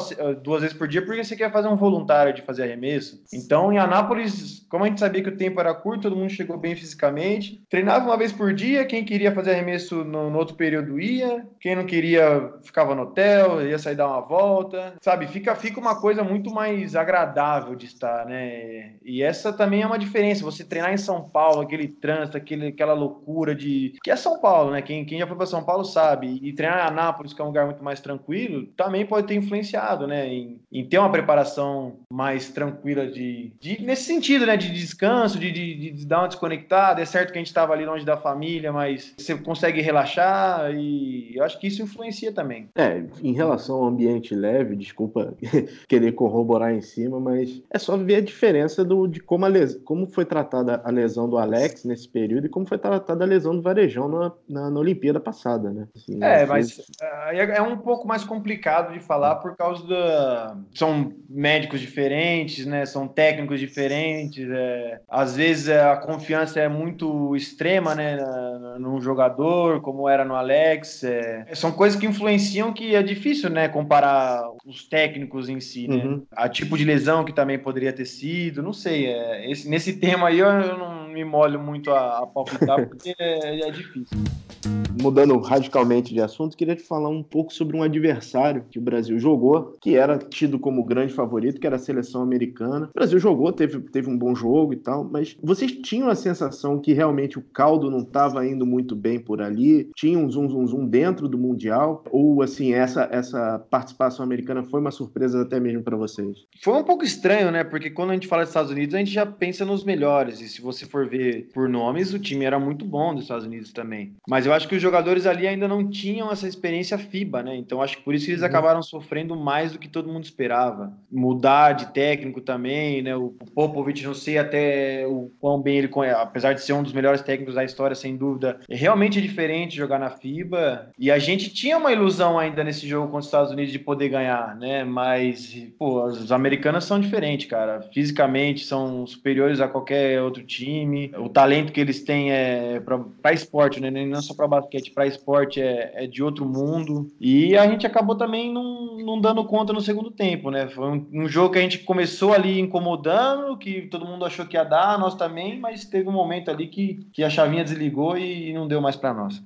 duas vezes por dia, porque você quer fazer um voluntário de fazer arremesso. Então, em Anápolis, como a gente sabia que o tempo era curto, todo mundo chegou bem fisicamente. Treinava uma vez por dia, quem queria fazer arremesso no, no outro período ia, quem não queria ficava no hotel, ia sair dar uma volta. Sabe, fica, fica uma coisa muito mais agradável de estar, né? E essa também é uma diferença. Você treinar em São Paulo, aquele trânsito, aquele, aquela loucura de. Que é São Paulo, né? Quem, quem já foi para São Paulo sabe. E treinar em Anápolis, que é um lugar muito mais tranquilo, também pode ter influenciado, né? Em, em ter uma preparação mais tranquila de, de. nesse sentido, né? De descanso, de, de, de dar uma desconectada. É certo que a gente estava ali longe da família, mas você consegue relaxar e eu acho que isso influencia também. É, em relação ao ambiente leve, desculpa querer corroborar em cima, mas é só ver a diferença do, de como, les, como foi tratada a lesão do Alex nesse período e como foi tratada a lesão do Varejão na, na, na Olimpíada passada, né? Assim, é, mas é, é um pouco mais complicado de falar por causa da. São médicos diferentes, né? São técnicos diferentes. É... Às vezes a confiança é muito extrema, né? No jogador, como era no Alex. É... São coisas que influenciam que é difícil, né? Comparar os técnicos em si, né? Uhum. A tipo de lesão que também poderia ter sido, não sei. É, esse, nesse tema aí eu, eu não me molho muito a, a palpitar porque é, é difícil mudando radicalmente de assunto, queria te falar um pouco sobre um adversário que o Brasil jogou, que era tido como grande favorito, que era a seleção americana. O Brasil jogou, teve, teve um bom jogo e tal, mas vocês tinham a sensação que realmente o caldo não estava indo muito bem por ali? Tinha um zoom, zoom, zoom dentro do Mundial? Ou, assim, essa, essa participação americana foi uma surpresa até mesmo para vocês? Foi um pouco estranho, né? Porque quando a gente fala dos Estados Unidos, a gente já pensa nos melhores. E se você for ver por nomes, o time era muito bom dos Estados Unidos também. Mas eu acho que os jogadores ali ainda não tinham essa experiência FIBA, né? Então acho que por isso que eles uhum. acabaram sofrendo mais do que todo mundo esperava. Mudar de técnico também, né? O Popovich, não sei até o quão bem ele conhece, apesar de ser um dos melhores técnicos da história, sem dúvida, é realmente diferente jogar na FIBA. E a gente tinha uma ilusão ainda nesse jogo contra os Estados Unidos de poder ganhar, né? Mas, pô, os americanos são diferentes, cara. Fisicamente são superiores a qualquer outro time. O talento que eles têm é para esporte, né? Não só para basquete, para esporte é, é, de outro mundo. E a gente acabou também não, não dando conta no segundo tempo, né? Foi um, um, jogo que a gente começou ali incomodando, que todo mundo achou que ia dar, nós também, mas teve um momento ali que, que a chavinha desligou e não deu mais para nós.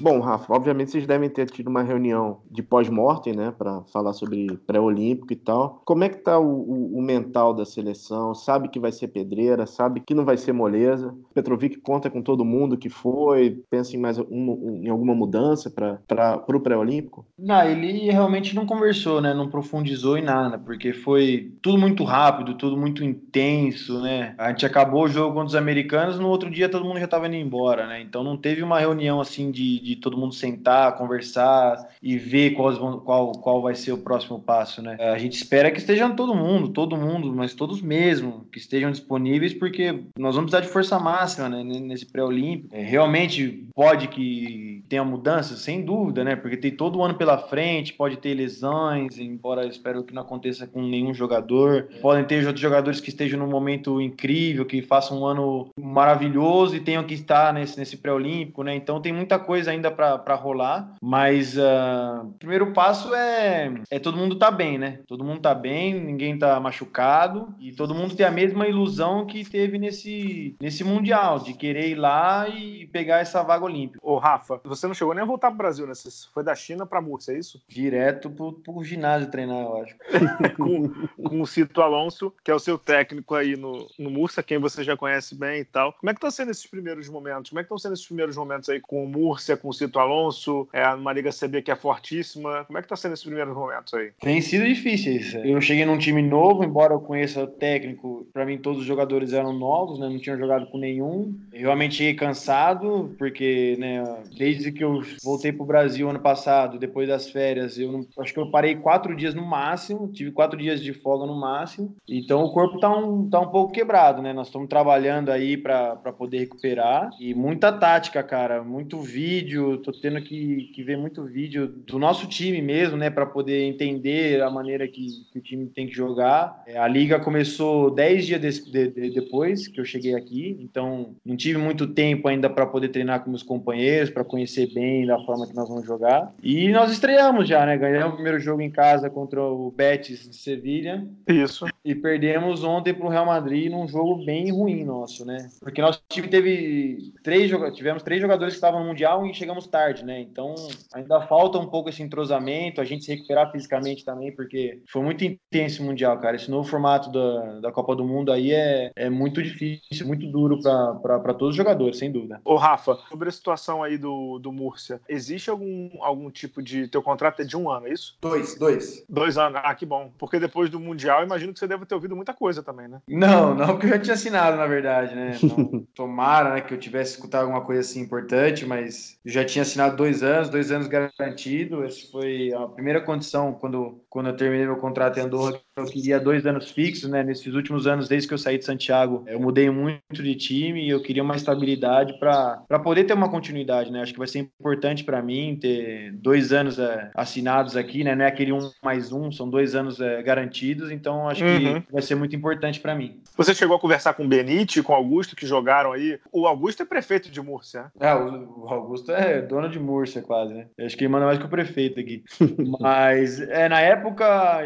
Bom, Rafa, obviamente vocês devem ter tido uma reunião de pós-mortem, né, para falar sobre pré-olímpico e tal. Como é que tá o, o, o, mental da seleção? Sabe que vai ser pedreira, sabe que não vai ser moleza. Petrovic conta com todo mundo que foi, pensa em mais um, em alguma mudança para o pré-olímpico? Não, ele realmente não conversou, né, não profundizou em nada, porque foi tudo muito rápido, tudo muito intenso, né? A gente acabou o jogo contra os americanos, no outro dia todo mundo já estava indo embora, né? Então não teve uma reunião assim de, de todo mundo sentar, conversar e ver qual, qual, qual vai ser o próximo passo, né? A gente espera que estejam todo mundo, todo mundo, mas todos mesmo, que estejam disponíveis, porque nós vamos precisar de força máxima né, nesse pré-olímpico. É, realmente pode que tenha mudanças, sem dúvida, né? Porque tem todo o ano pela frente, pode ter lesões, embora espero que não aconteça com nenhum jogador. Podem ter outros jogadores que estejam num momento incrível, que façam um ano maravilhoso e tenham que estar nesse, nesse pré-olímpico, né? Então tem muita coisa ainda para rolar, mas uh, o primeiro passo é, é todo mundo tá bem, né? Todo mundo tá bem, ninguém tá machucado e todo mundo tem a mesma ilusão que teve nesse, nesse Mundial, de querer ir lá e pegar essa vaga olímpica. Ô, Rafa, você não chegou nem a voltar pro Brasil, né? Você foi da China pra Múrcia, é isso? Direto pro, pro ginásio treinar, eu acho. com, com o Cito Alonso, que é o seu técnico aí no, no Murcia, quem você já conhece bem e tal. Como é que tá sendo esses primeiros momentos? Como é que estão sendo esses primeiros momentos aí com o Múrcia, com o Cito Alonso, é uma Liga CB que é fortíssima? Como é que tá sendo esses primeiros momentos aí? Tem sido difíceis. Eu cheguei num time novo, embora eu conheça o técnico, para mim todos os jogadores eram novos, né? Não tinham jogado com nenhum. Eu realmente cheguei cansado, porque, né, desde que eu voltei pro Brasil ano passado, depois das férias, eu não, acho que eu parei quatro dias no máximo, tive quatro dias de folga no máximo. Então o corpo tá um, tá um pouco quebrado, né? Nós estamos trabalhando aí para poder recuperar e muita tática, cara, muito vídeo, tô tendo que, que ver muito vídeo do nosso time mesmo, né, para poder entender a maneira que, que, o time tem que jogar. É, a liga começou 10 dias de, de, de, depois que eu cheguei aqui, então não tive muito tempo ainda para poder treinar com meus companheiros, para conhecer bem da forma que nós vamos jogar. E nós estreamos já, né? Ganhamos o primeiro jogo em casa contra o Betis de Sevilha. Isso. E perdemos ontem para o Real Madrid num jogo bem ruim nosso, né? Porque nosso time teve três tivemos três jogadores que estavam no Mundial e chegamos tarde, né? Então ainda falta um pouco esse entrosamento, a gente se recuperar fisicamente também, porque foi muito intenso o Mundial, cara. Esse novo formato da, da Copa do Mundo aí é, é muito difícil, muito duro para todos os jogadores, sem dúvida. Ô, Rafa, sobre a situação aí do, do Múrcia, existe algum, algum tipo de. Teu contrato é de um ano, é isso? Dois, dois. Dois anos, ah, que bom. Porque depois do Mundial, imagino que você deve ter ouvido muita coisa também, né? Não, não, porque eu já tinha assinado, na verdade, né? Então, tomara né, que eu tivesse escutado alguma coisa assim importante, mas já tinha assinado dois anos, dois anos garantido. Essa foi a primeira condição quando, quando eu terminei meu contrato em Andorra. Eu queria dois anos fixos, né? Nesses últimos anos, desde que eu saí de Santiago, eu mudei muito de time e eu queria uma estabilidade para poder ter uma continuidade, né? Acho que vai ser importante para mim ter dois anos é, assinados aqui, né? Não é aquele um mais um, são dois anos é, garantidos, então acho uhum. que vai ser muito importante para mim. Você chegou a conversar com o Benite, com o Augusto, que jogaram aí. O Augusto é prefeito de Múrcia. É, o Augusto é dono de Múrcia, quase, né? Eu acho que ele manda mais que o prefeito aqui. Mas é, na época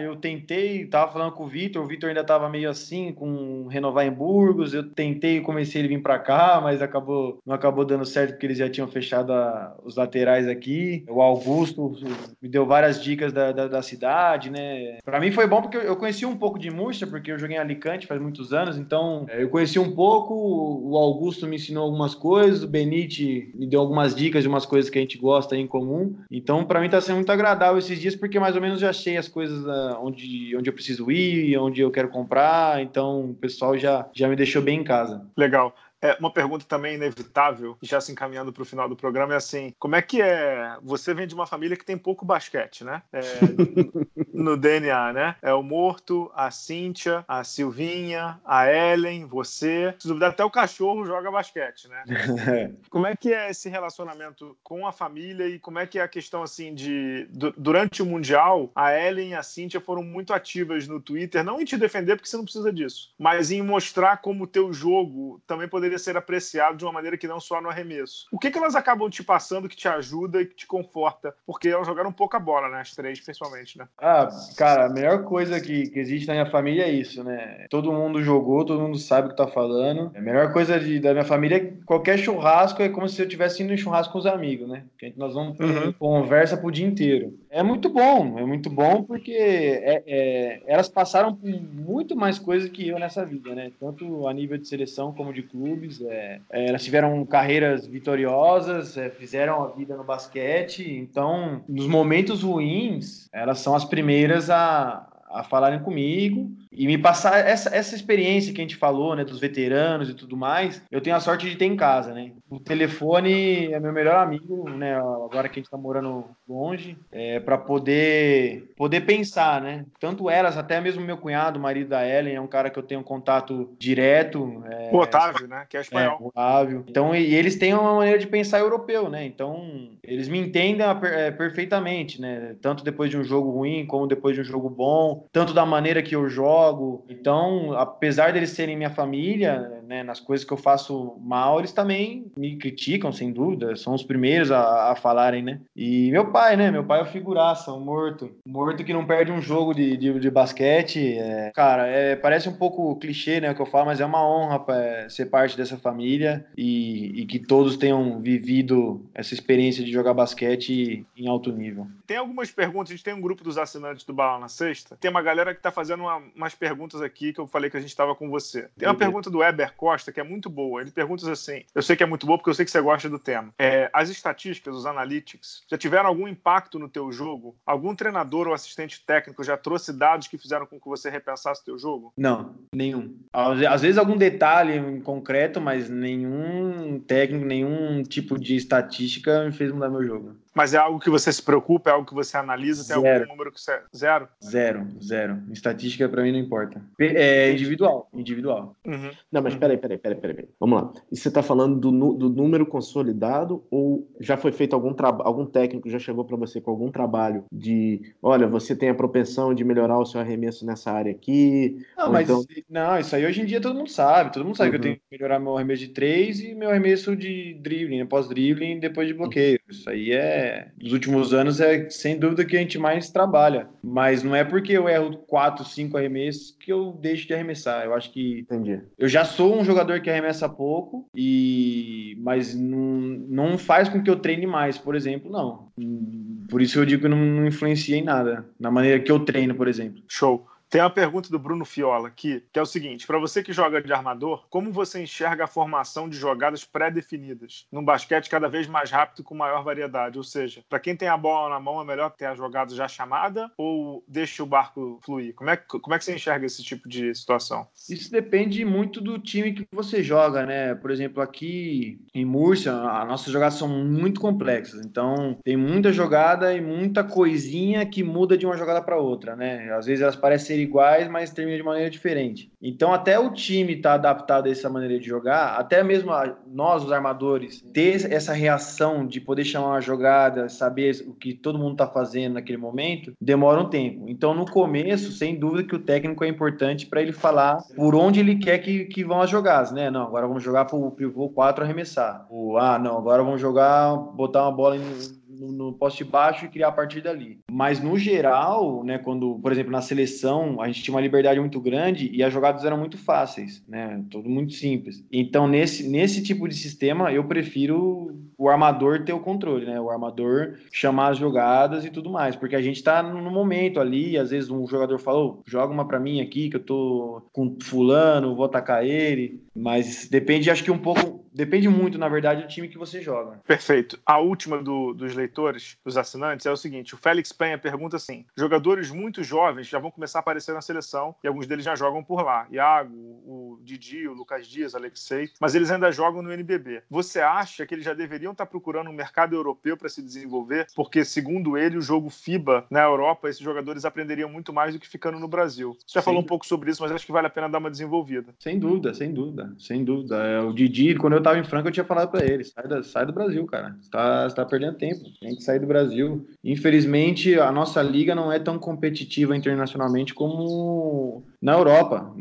eu tentei, tava falando com o Vitor, o Vitor ainda tava meio assim, com renovar em Burgos. Eu tentei, comecei ele vir para cá, mas acabou, não acabou dando certo porque eles já tinham fechado a, os laterais aqui. O Augusto me deu várias dicas da, da, da cidade, né? Para mim foi bom porque eu conheci um pouco de Múrcia, porque eu joguei em Alicante faz muitos anos, então é, eu conheci um pouco. O Augusto me ensinou algumas coisas, o Benite me deu algumas dicas de umas coisas que a gente gosta em comum. Então, para mim tá sendo muito agradável esses dias, porque mais ou menos já achei as coisas uh, onde, onde eu preciso ir, onde eu quero comprar. Então, o pessoal já, já me deixou bem em casa. Legal. É, uma pergunta também inevitável, já se encaminhando para o final do programa, é assim: como é que é? Você vem de uma família que tem pouco basquete, né? É, no DNA, né? É o Morto, a Cíntia, a Silvinha, a Ellen, você. Se duvidar, até o cachorro joga basquete, né? como é que é esse relacionamento com a família e como é que é a questão, assim, de. Durante o Mundial, a Ellen e a Cíntia foram muito ativas no Twitter, não em te defender, porque você não precisa disso, mas em mostrar como o teu jogo também poderia deveria ser apreciado de uma maneira que não só no arremesso. O que, que elas acabam te passando que te ajuda e que te conforta? Porque elas jogaram pouca bola, né? As três, principalmente, né? Ah, cara, a melhor coisa que, que existe na minha família é isso, né? Todo mundo jogou, todo mundo sabe o que tá falando. A melhor coisa de, da minha família é que qualquer churrasco é como se eu estivesse indo em churrasco com os amigos, né? Porque nós vamos uhum. conversa pro dia inteiro. É muito bom, é muito bom porque é, é, elas passaram por muito mais coisas que eu nessa vida, né? Tanto a nível de seleção como de clubes. É, é elas tiveram carreiras vitoriosas, é, fizeram a vida no basquete. Então, nos momentos ruins, elas são as primeiras a, a falarem comigo e me passar essa, essa experiência que a gente falou, né, dos veteranos e tudo mais, eu tenho a sorte de ter em casa, né? O telefone é meu melhor amigo, né? Agora que a gente tá morando longe, é, para poder poder pensar, né? Tanto elas, até mesmo meu cunhado, marido da Ellen, é um cara que eu tenho contato direto. É, o Otávio, né? Que é espanhol. É, Otávio. Então, e, eles têm uma maneira de pensar europeu, né? Então, eles me entendem é, perfeitamente, né? Tanto depois de um jogo ruim, como depois de um jogo bom, tanto da maneira que eu jogo jogo. Então, apesar deles serem minha família, né, nas coisas que eu faço mal, eles também me criticam, sem dúvida. São os primeiros a, a falarem, né? E meu pai, né? Meu pai é o figuraça, um morto. Morto que não perde um jogo de, de, de basquete. É... Cara, é, parece um pouco clichê, né, o que eu falo, mas é uma honra é, ser parte dessa família e, e que todos tenham vivido essa experiência de jogar basquete em alto nível. Tem algumas perguntas, a gente tem um grupo dos assinantes do Bala na Sexta. Tem uma galera que tá fazendo uma, umas perguntas aqui que eu falei que a gente estava com você. Tem uma pergunta do Weber Costa que é muito boa. Ele pergunta assim: eu sei que é muito boa porque eu sei que você gosta do tema. É, as estatísticas, os analytics, já tiveram algum impacto no teu jogo? Algum treinador ou assistente técnico já trouxe dados que fizeram com que você repensasse o teu jogo? Não, nenhum. Às vezes algum detalhe em concreto, mas nenhum técnico, nenhum tipo de estatística me fez mudar meu jogo. Mas é algo que você se preocupa, é algo que você analisa, tem zero. algum número que você. Zero? Zero, zero. Estatística para mim não importa. É individual, individual. Uhum. Não, mas peraí, peraí, peraí, peraí. Vamos lá. E você está falando do, do número consolidado ou já foi feito algum trabalho, algum técnico já chegou para você com algum trabalho de, olha, você tem a propensão de melhorar o seu arremesso nessa área aqui? Não, mas então... não, isso aí hoje em dia todo mundo sabe. Todo mundo sabe uhum. que eu tenho que melhorar meu arremesso de três e meu arremesso de dribbling, né, pós-dribbling depois de bloqueio. Isso aí é nos últimos anos é sem dúvida que a gente mais trabalha. Mas não é porque eu erro 4, 5 arremessos que eu deixo de arremessar. Eu acho que. Entendi. Eu já sou um jogador que arremessa pouco, e mas não, não faz com que eu treine mais, por exemplo, não. Por isso eu digo que não, não influencia em nada, na maneira que eu treino, por exemplo. Show. Tem uma pergunta do Bruno Fiola aqui, que é o seguinte: para você que joga de armador, como você enxerga a formação de jogadas pré-definidas num basquete cada vez mais rápido com maior variedade? Ou seja, para quem tem a bola na mão, é melhor ter a jogada já chamada ou deixa o barco fluir? Como é, que, como é que você enxerga esse tipo de situação? Isso depende muito do time que você joga, né? Por exemplo, aqui em Múrcia, as nossas jogadas são muito complexas, então tem muita jogada e muita coisinha que muda de uma jogada para outra, né? Às vezes elas parecem iguais, mas termina de maneira diferente. Então, até o time tá adaptado a essa maneira de jogar, até mesmo nós, os armadores, ter essa reação de poder chamar uma jogada, saber o que todo mundo está fazendo naquele momento, demora um tempo. Então, no começo, sem dúvida que o técnico é importante para ele falar por onde ele quer que, que vão as jogadas, né? Não, agora vamos jogar para o pivô 4 arremessar. O, ah, não, agora vamos jogar, botar uma bola em no, no poste baixo e criar a partir dali. Mas no geral, né, quando, por exemplo, na seleção, a gente tinha uma liberdade muito grande e as jogadas eram muito fáceis, né? Tudo muito simples. Então, nesse, nesse tipo de sistema, eu prefiro o armador ter o controle, né? O armador chamar as jogadas e tudo mais, porque a gente tá no momento ali, às vezes um jogador falou, joga uma para mim aqui que eu tô com fulano, vou atacar ele, mas depende, acho que um pouco Depende muito, na verdade, do time que você joga. Perfeito. A última do, dos leitores, dos assinantes, é o seguinte: o Félix Penha pergunta assim: jogadores muito jovens já vão começar a aparecer na seleção e alguns deles já jogam por lá. Iago, o Didi, o Lucas Dias, Alexei, mas eles ainda jogam no NBB. Você acha que eles já deveriam estar procurando um mercado europeu para se desenvolver? Porque, segundo ele, o jogo FIBA na Europa, esses jogadores aprenderiam muito mais do que ficando no Brasil. Você já Sim. falou um pouco sobre isso, mas acho que vale a pena dar uma desenvolvida. Sem dúvida, sem dúvida, sem dúvida. É, o Didi, quando eu tava em Franca, eu tinha falado para ele: sai, da, sai do Brasil, cara. Você tá, você tá perdendo tempo. Tem que sair do Brasil. Infelizmente, a nossa liga não é tão competitiva internacionalmente como na Europa.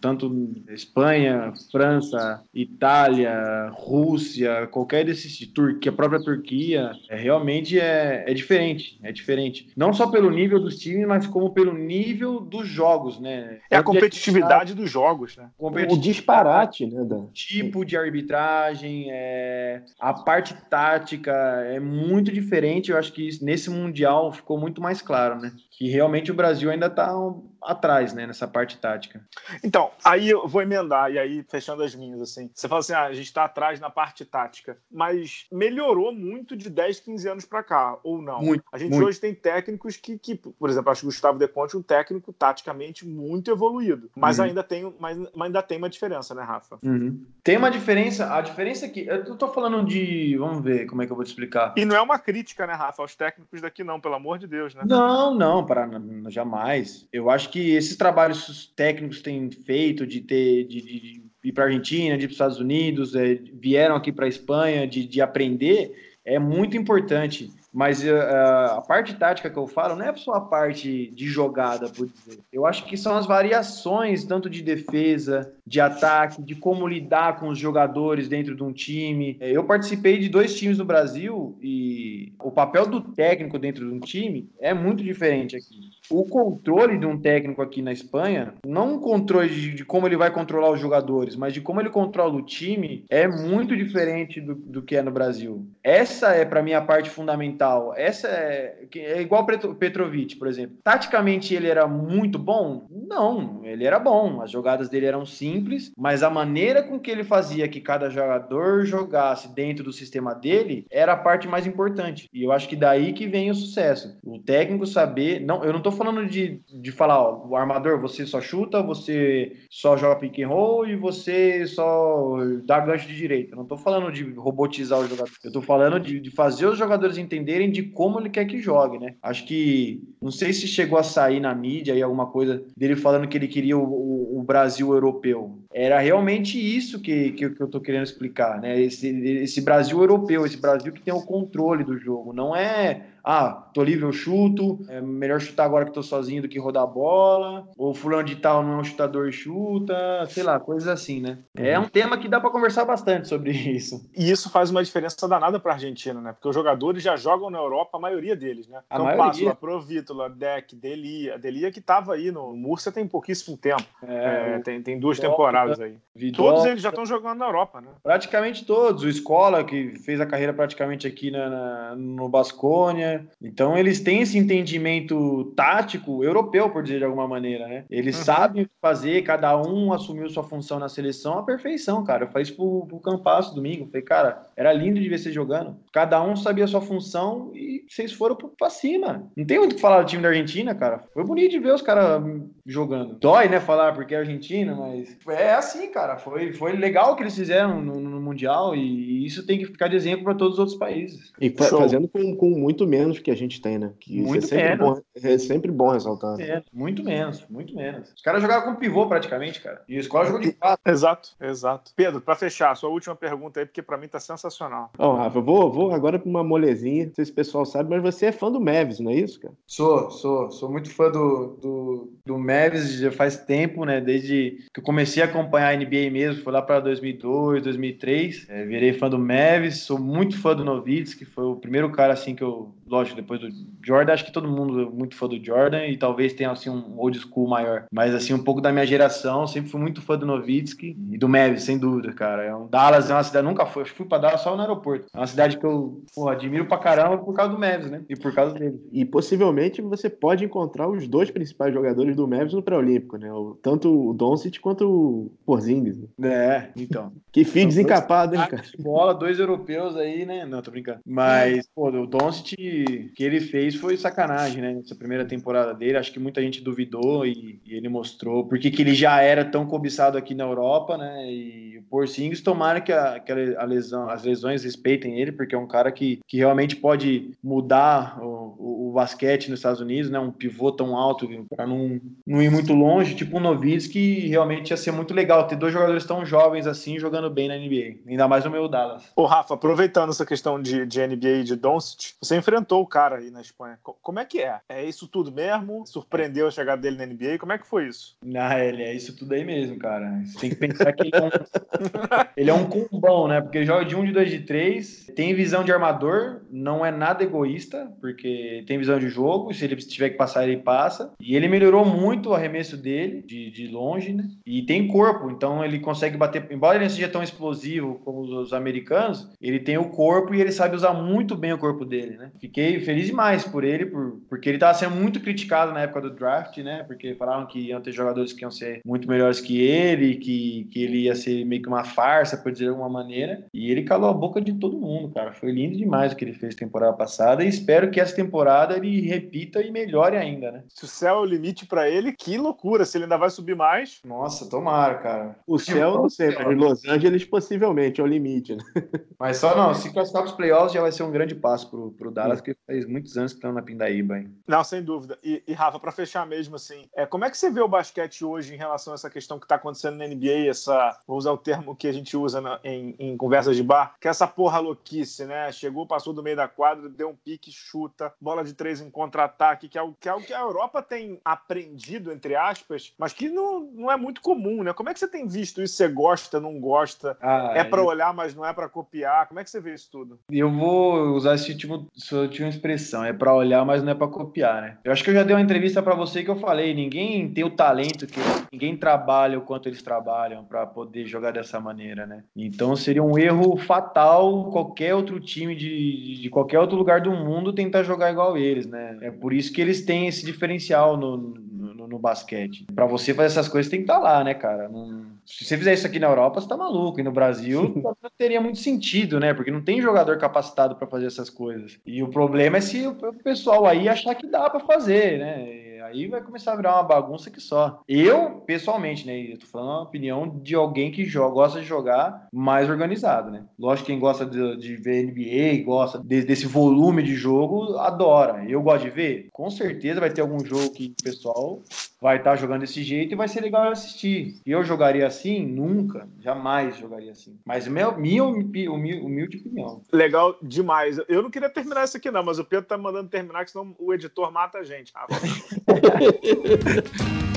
tanto Espanha, França, Itália, Rússia, qualquer desses, Turquia, a própria Turquia, é, realmente é, é diferente, é diferente. Não só pelo nível dos times, mas como pelo nível dos jogos, né? É a competitividade dos jogos, né? O disparate, né? Da... Tipo de arbitragem, é... a parte tática é muito diferente. Eu acho que nesse Mundial ficou muito mais claro, né? Que realmente o Brasil ainda está atrás, né, nessa parte tática. Então, aí eu vou emendar, e aí fechando as minhas, assim. Você fala assim, ah, a gente está atrás na parte tática, mas melhorou muito de 10, 15 anos para cá, ou não? Muito, a gente muito. hoje tem técnicos que, que, por exemplo, acho que o Gustavo De Conte é um técnico taticamente muito evoluído, mas Uhum. ainda tem, mas, mas ainda tem uma diferença, né, Rafa? Tem uma diferença, a diferença é que, eu tô falando de, vamos ver como é que eu vou te explicar. E não é uma crítica, né, Rafa, aos técnicos daqui não, pelo amor de Deus, né? Não, não, para jamais. Eu acho que esses trabalhos técnicos têm feito de ter de, de- de ir para Argentina, de ir para os Estados Unidos, é, vieram aqui para a Espanha, de, de aprender, é muito importante. Mas eh, a parte tática que eu falo não é só a parte de jogada, por dizer. Eu acho que são as variações, tanto de defesa, de ataque, de como lidar com os jogadores dentro de um time. Eh, Eu participei de dois times no Brasil e o papel do técnico dentro de um time é muito diferente aqui. O controle de um técnico aqui na Espanha, não um controle de, de como ele vai controlar os jogadores, mas de como ele controla o time, é muito diferente do, do que é no Brasil. Essa é, para mim, a parte fundamental. Essa é, é igual Petrovic, por exemplo. Taticamente ele era muito bom? Não, ele era bom. As jogadas dele eram simples, mas a maneira com que ele fazia que cada jogador jogasse dentro do sistema dele era a parte mais importante. E eu acho que daí que vem o sucesso. O técnico saber. Não, eu não tô falando de, de falar, ó, o armador, você só chuta, você só joga pick and roll e você só dá gancho de direita. Não tô falando de robotizar o jogador. Eu tô falando de, de fazer os jogadores entenderem de como ele quer que jogue, né? Acho que. Não sei se chegou a sair na mídia aí alguma coisa dele falando que ele queria o, o- o Brasil europeu. Era realmente isso que, que, que eu tô querendo explicar, né? Esse, esse Brasil europeu, esse Brasil que tem o controle do jogo. Não é ah, tô livre, eu chuto, é melhor chutar agora que tô sozinho do que rodar a bola, ou fulano de tal não é um chutador e chuta, sei lá, coisas assim, né? É um tema que dá pra conversar bastante sobre isso. E isso faz uma diferença danada para a Argentina, né? Porque os jogadores já jogam na Europa, a maioria deles, né? A Campasso, maioria. Provítola, Deck, Delia. Delia que estava aí no Murcia tem pouquíssimo tempo. É, o tem, tem duas Vidal, temporadas aí. Vidal, Todos eles já estão jogando na Europa, né? Praticamente todos. O Escola, que fez a carreira praticamente aqui na, na- no Basconia. Então, eles têm esse entendimento tático europeu, por dizer de alguma maneira, né? Eles Uhum. sabem o que fazer, cada um assumiu sua função na seleção à perfeição, cara. Eu falei isso pro, pro Campasso domingo. Falei, cara, era lindo de ver vocês jogando. Cada um sabia a sua função e vocês foram pra cima. Não tem muito o que falar do time da Argentina, cara. Foi bonito de ver os caras jogando. Dói, né, falar porque é Argentina, mas é assim, cara. Foi, foi legal o que eles fizeram no, no Mundial e isso tem que ficar de exemplo para todos os outros países. E fa- Show. fazendo com, com muito menos que a gente tem, né? Que isso Muito é sempre, menos. bom, é sempre bom ressaltar. É, muito menos, muito menos. Os caras jogaram com pivô praticamente, cara. E a escola jogou de quatro. Exato, exato. Pedro, para fechar, sua última pergunta aí, porque para mim tá sensacional. Ó, Rafa, eu vou, vou agora pra uma molezinha. Não sei se o pessoal sabe, mas você é fã do Mavis, não é isso, cara? Sou, sou, sou muito fã do, do, do Mavis já faz tempo, né? Desde que eu comecei a acompanhar a NBA mesmo, foi lá para 2002, 2003. É, virei fã do Mavis, sou muito fã do Novitsky, foi o primeiro cara assim que eu, lógico, depois do Jordan, acho que todo mundo é muito fã do Jordan e talvez tenha assim um old school maior. Mas assim, um pouco da minha geração, sempre fui muito fã do Novitsky e do Mavis, sem dúvida, cara. É um Dallas é uma cidade, nunca fui, acho que fui para Dallas só no aeroporto. É uma cidade que eu, porra, admiro pra caramba por causa do Mavis, né? E por causa dele. E possivelmente você pode encontrar os dois principais jogadores do Mavis no pré-olímpico, né? Tanto o Doncic quanto o Porzingis. Né? É, então. Que fio desencapado, hein, cara? de bola, dois europeus aí, né? Não, tô brincando. Mas, pô, o Doncic que ele fez foi sacanagem, né? Nessa primeira temporada dele, acho que muita gente duvidou e, e ele mostrou porque que ele já era tão cobiçado aqui na Europa, né? E o Porzingis, tomara que, a, que a lesão, as lesões respeitem ele, porque é um cara que, que realmente pode mudar o, basquete nos Estados Unidos, né? Um pivô tão alto para não, não ir muito longe, tipo um que realmente ia ser muito legal ter dois jogadores tão jovens assim jogando bem na NBA, ainda mais no meu Dallas. Ô Rafa, aproveitando essa questão de, de NBA e de Doncic, você enfrentou o cara aí na Espanha. Como é que é? É isso tudo mesmo? Surpreendeu a chegada dele na NBA? Como é que foi isso? Ah, ele é isso tudo aí mesmo, cara. Você tem que pensar que ele é um, ele é um cumbão, né? Porque ele joga de um, de dois, de três, tem visão de armador, não é nada egoísta, porque tem visão de jogo, se ele tiver que passar, ele passa. E ele melhorou muito o arremesso dele, de, de longe, né? E tem corpo, então ele consegue bater. Embora ele não seja tão explosivo como os, os americanos, ele tem o corpo e ele sabe usar muito bem o corpo dele, né? Fiquei feliz demais por ele, por, porque ele estava sendo muito criticado na época do draft, né? Porque falavam que iam ter jogadores que iam ser muito melhores que ele, que, que ele ia ser meio que uma farsa, por dizer de alguma maneira. E ele calou a boca de todo mundo, cara. Foi lindo demais o que ele fez temporada passada e espero que essa temporada ele repita e melhore ainda, né? Se o céu é o limite para ele, que loucura! Se ele ainda vai subir mais. Nossa, tomara, cara. O céu, não sei, mas Los Angeles possivelmente é o limite, né? Mas só não, se classificar para os playoffs já vai ser um grande passo pro, pro Dallas, que faz muitos anos que estão na Pindaíba, hein? Não, sem dúvida. E, e Rafa, para fechar mesmo, assim, é, como é que você vê o basquete hoje em relação a essa questão que está acontecendo na NBA, essa, vou usar o termo que a gente usa na, em, em conversas de bar, que é essa porra louquice, né? Chegou, passou do meio da quadra, deu um pique, chuta, bola de três em contra-ataque, que, é o, que é o que a Europa tem aprendido, entre aspas, mas que não, não é muito comum, né? Como é que você tem visto isso? Você gosta, não gosta? Ah, é para eu... olhar, mas não é para copiar? Como é que você vê isso tudo? Eu vou usar esse tipo, essa tipo expressão, é para olhar, mas não é para copiar, né? Eu acho que eu já dei uma entrevista para você que eu falei, ninguém tem o talento que ninguém trabalha o quanto eles trabalham para poder jogar dessa maneira, né? Então seria um erro fatal qualquer outro time de, de qualquer outro lugar do mundo tentar jogar igual eles, né? É por isso que eles têm esse diferencial no, no, no basquete. Para você fazer essas coisas tem que estar tá lá, né, cara? Não... Se você fizer isso aqui na Europa, você tá maluco. E no Brasil não teria muito sentido, né? Porque não tem jogador capacitado para fazer essas coisas. E o problema é se o pessoal aí achar que dá para fazer, né? Aí vai começar a virar uma bagunça que só. Eu, pessoalmente, né? Eu tô falando a opinião de alguém que joga, gosta de jogar mais organizado, né? Lógico, quem gosta de, de ver NBA, gosta de, desse volume de jogo, adora. Eu gosto de ver. Com certeza vai ter algum jogo que o pessoal vai estar tá jogando desse jeito e vai ser legal assistir. E eu jogaria assim? Nunca. Jamais jogaria assim. Mas meu, minha humilde, humilde opinião. Legal demais. Eu não queria terminar isso aqui, não, mas o Pedro tá mandando terminar, que senão o editor mata a gente, Rafa. Yeah.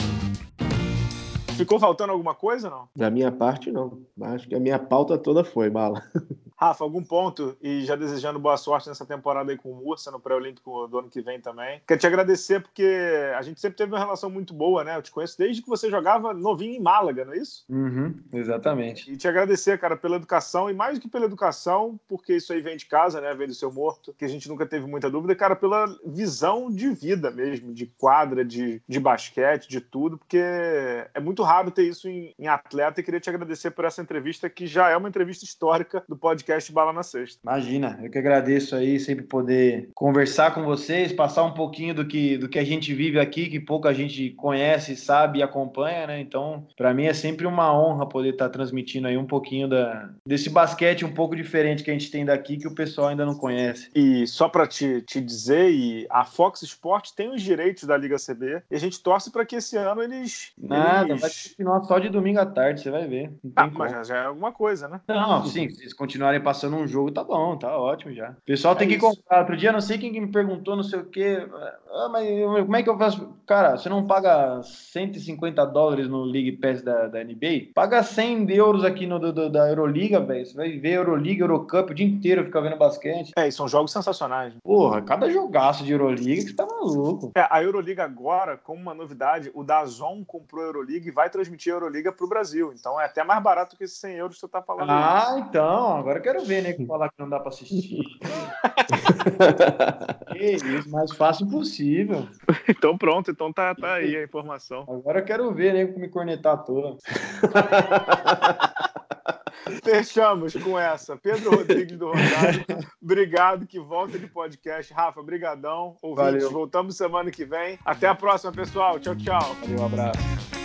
Ficou faltando alguma coisa, não? Da minha parte, não. Acho que a minha pauta toda foi, bala. Rafa, algum ponto? E já desejando boa sorte nessa temporada aí com o Mursa, no pré-olímpico do ano que vem também. Quero te agradecer porque a gente sempre teve uma relação muito boa, né? Eu te conheço desde que você jogava novinho em Málaga, não é isso? Uhum, exatamente. E te agradecer, cara, pela educação, e mais do que pela educação, porque isso aí vem de casa, né? Vem do seu morto, que a gente nunca teve muita dúvida, cara, pela visão de vida mesmo, de quadra, de, de basquete, de tudo, porque é muito raro ter isso em, em atleta e queria te agradecer por essa entrevista, que já é uma entrevista histórica do podcast Bala na Sexta. Imagina, eu que agradeço aí sempre poder conversar com vocês, passar um pouquinho do que, do que a gente vive aqui, que pouca gente conhece, sabe e acompanha, né? Então, para mim é sempre uma honra poder estar tá transmitindo aí um pouquinho da, desse basquete um pouco diferente que a gente tem daqui, que o pessoal ainda não conhece. E só para te, te dizer, e a Fox Sport tem os direitos da Liga CB e a gente torce para que esse ano eles. Nada, eles... vai continuar só de domingo à tarde, você vai ver. Ah, mas já é alguma coisa, né? Não, sim, se eles continuarem passando um jogo, tá bom, tá ótimo já. O pessoal é tem que comprar. Outro dia, não sei quem me perguntou, não sei o quê. Ah, mas como é que eu faço? Cara, você não paga 150 dólares no League Pass da, da NBA? Paga 100 euros aqui no do, da Euroliga, velho. Você vai ver Euroliga, Eurocup o dia inteiro, fica vendo basquete. É, e são jogos sensacionais. Porra, cada jogaço de Euroliga que você tá maluco. É, a Euroliga agora, como uma novidade, o Dazon comprou a Euroliga e vai transmitir a Euroliga pro Brasil. Então é até mais barato que esses 100 euros que você tá falando. Ah, aí. então. Agora quero ver, né? Que falar que não dá pra assistir. que isso, mais fácil possível. Então pronto, então tá, tá aí a informação. Agora eu quero ver, né? Me cornetar toda. Fechamos com essa. Pedro Rodrigues do Rosário, obrigado, que volta de podcast. Rafa, brigadão. Ouvintes, Valeu. voltamos semana que vem. Até a próxima, pessoal. Tchau, tchau. Valeu, um abraço.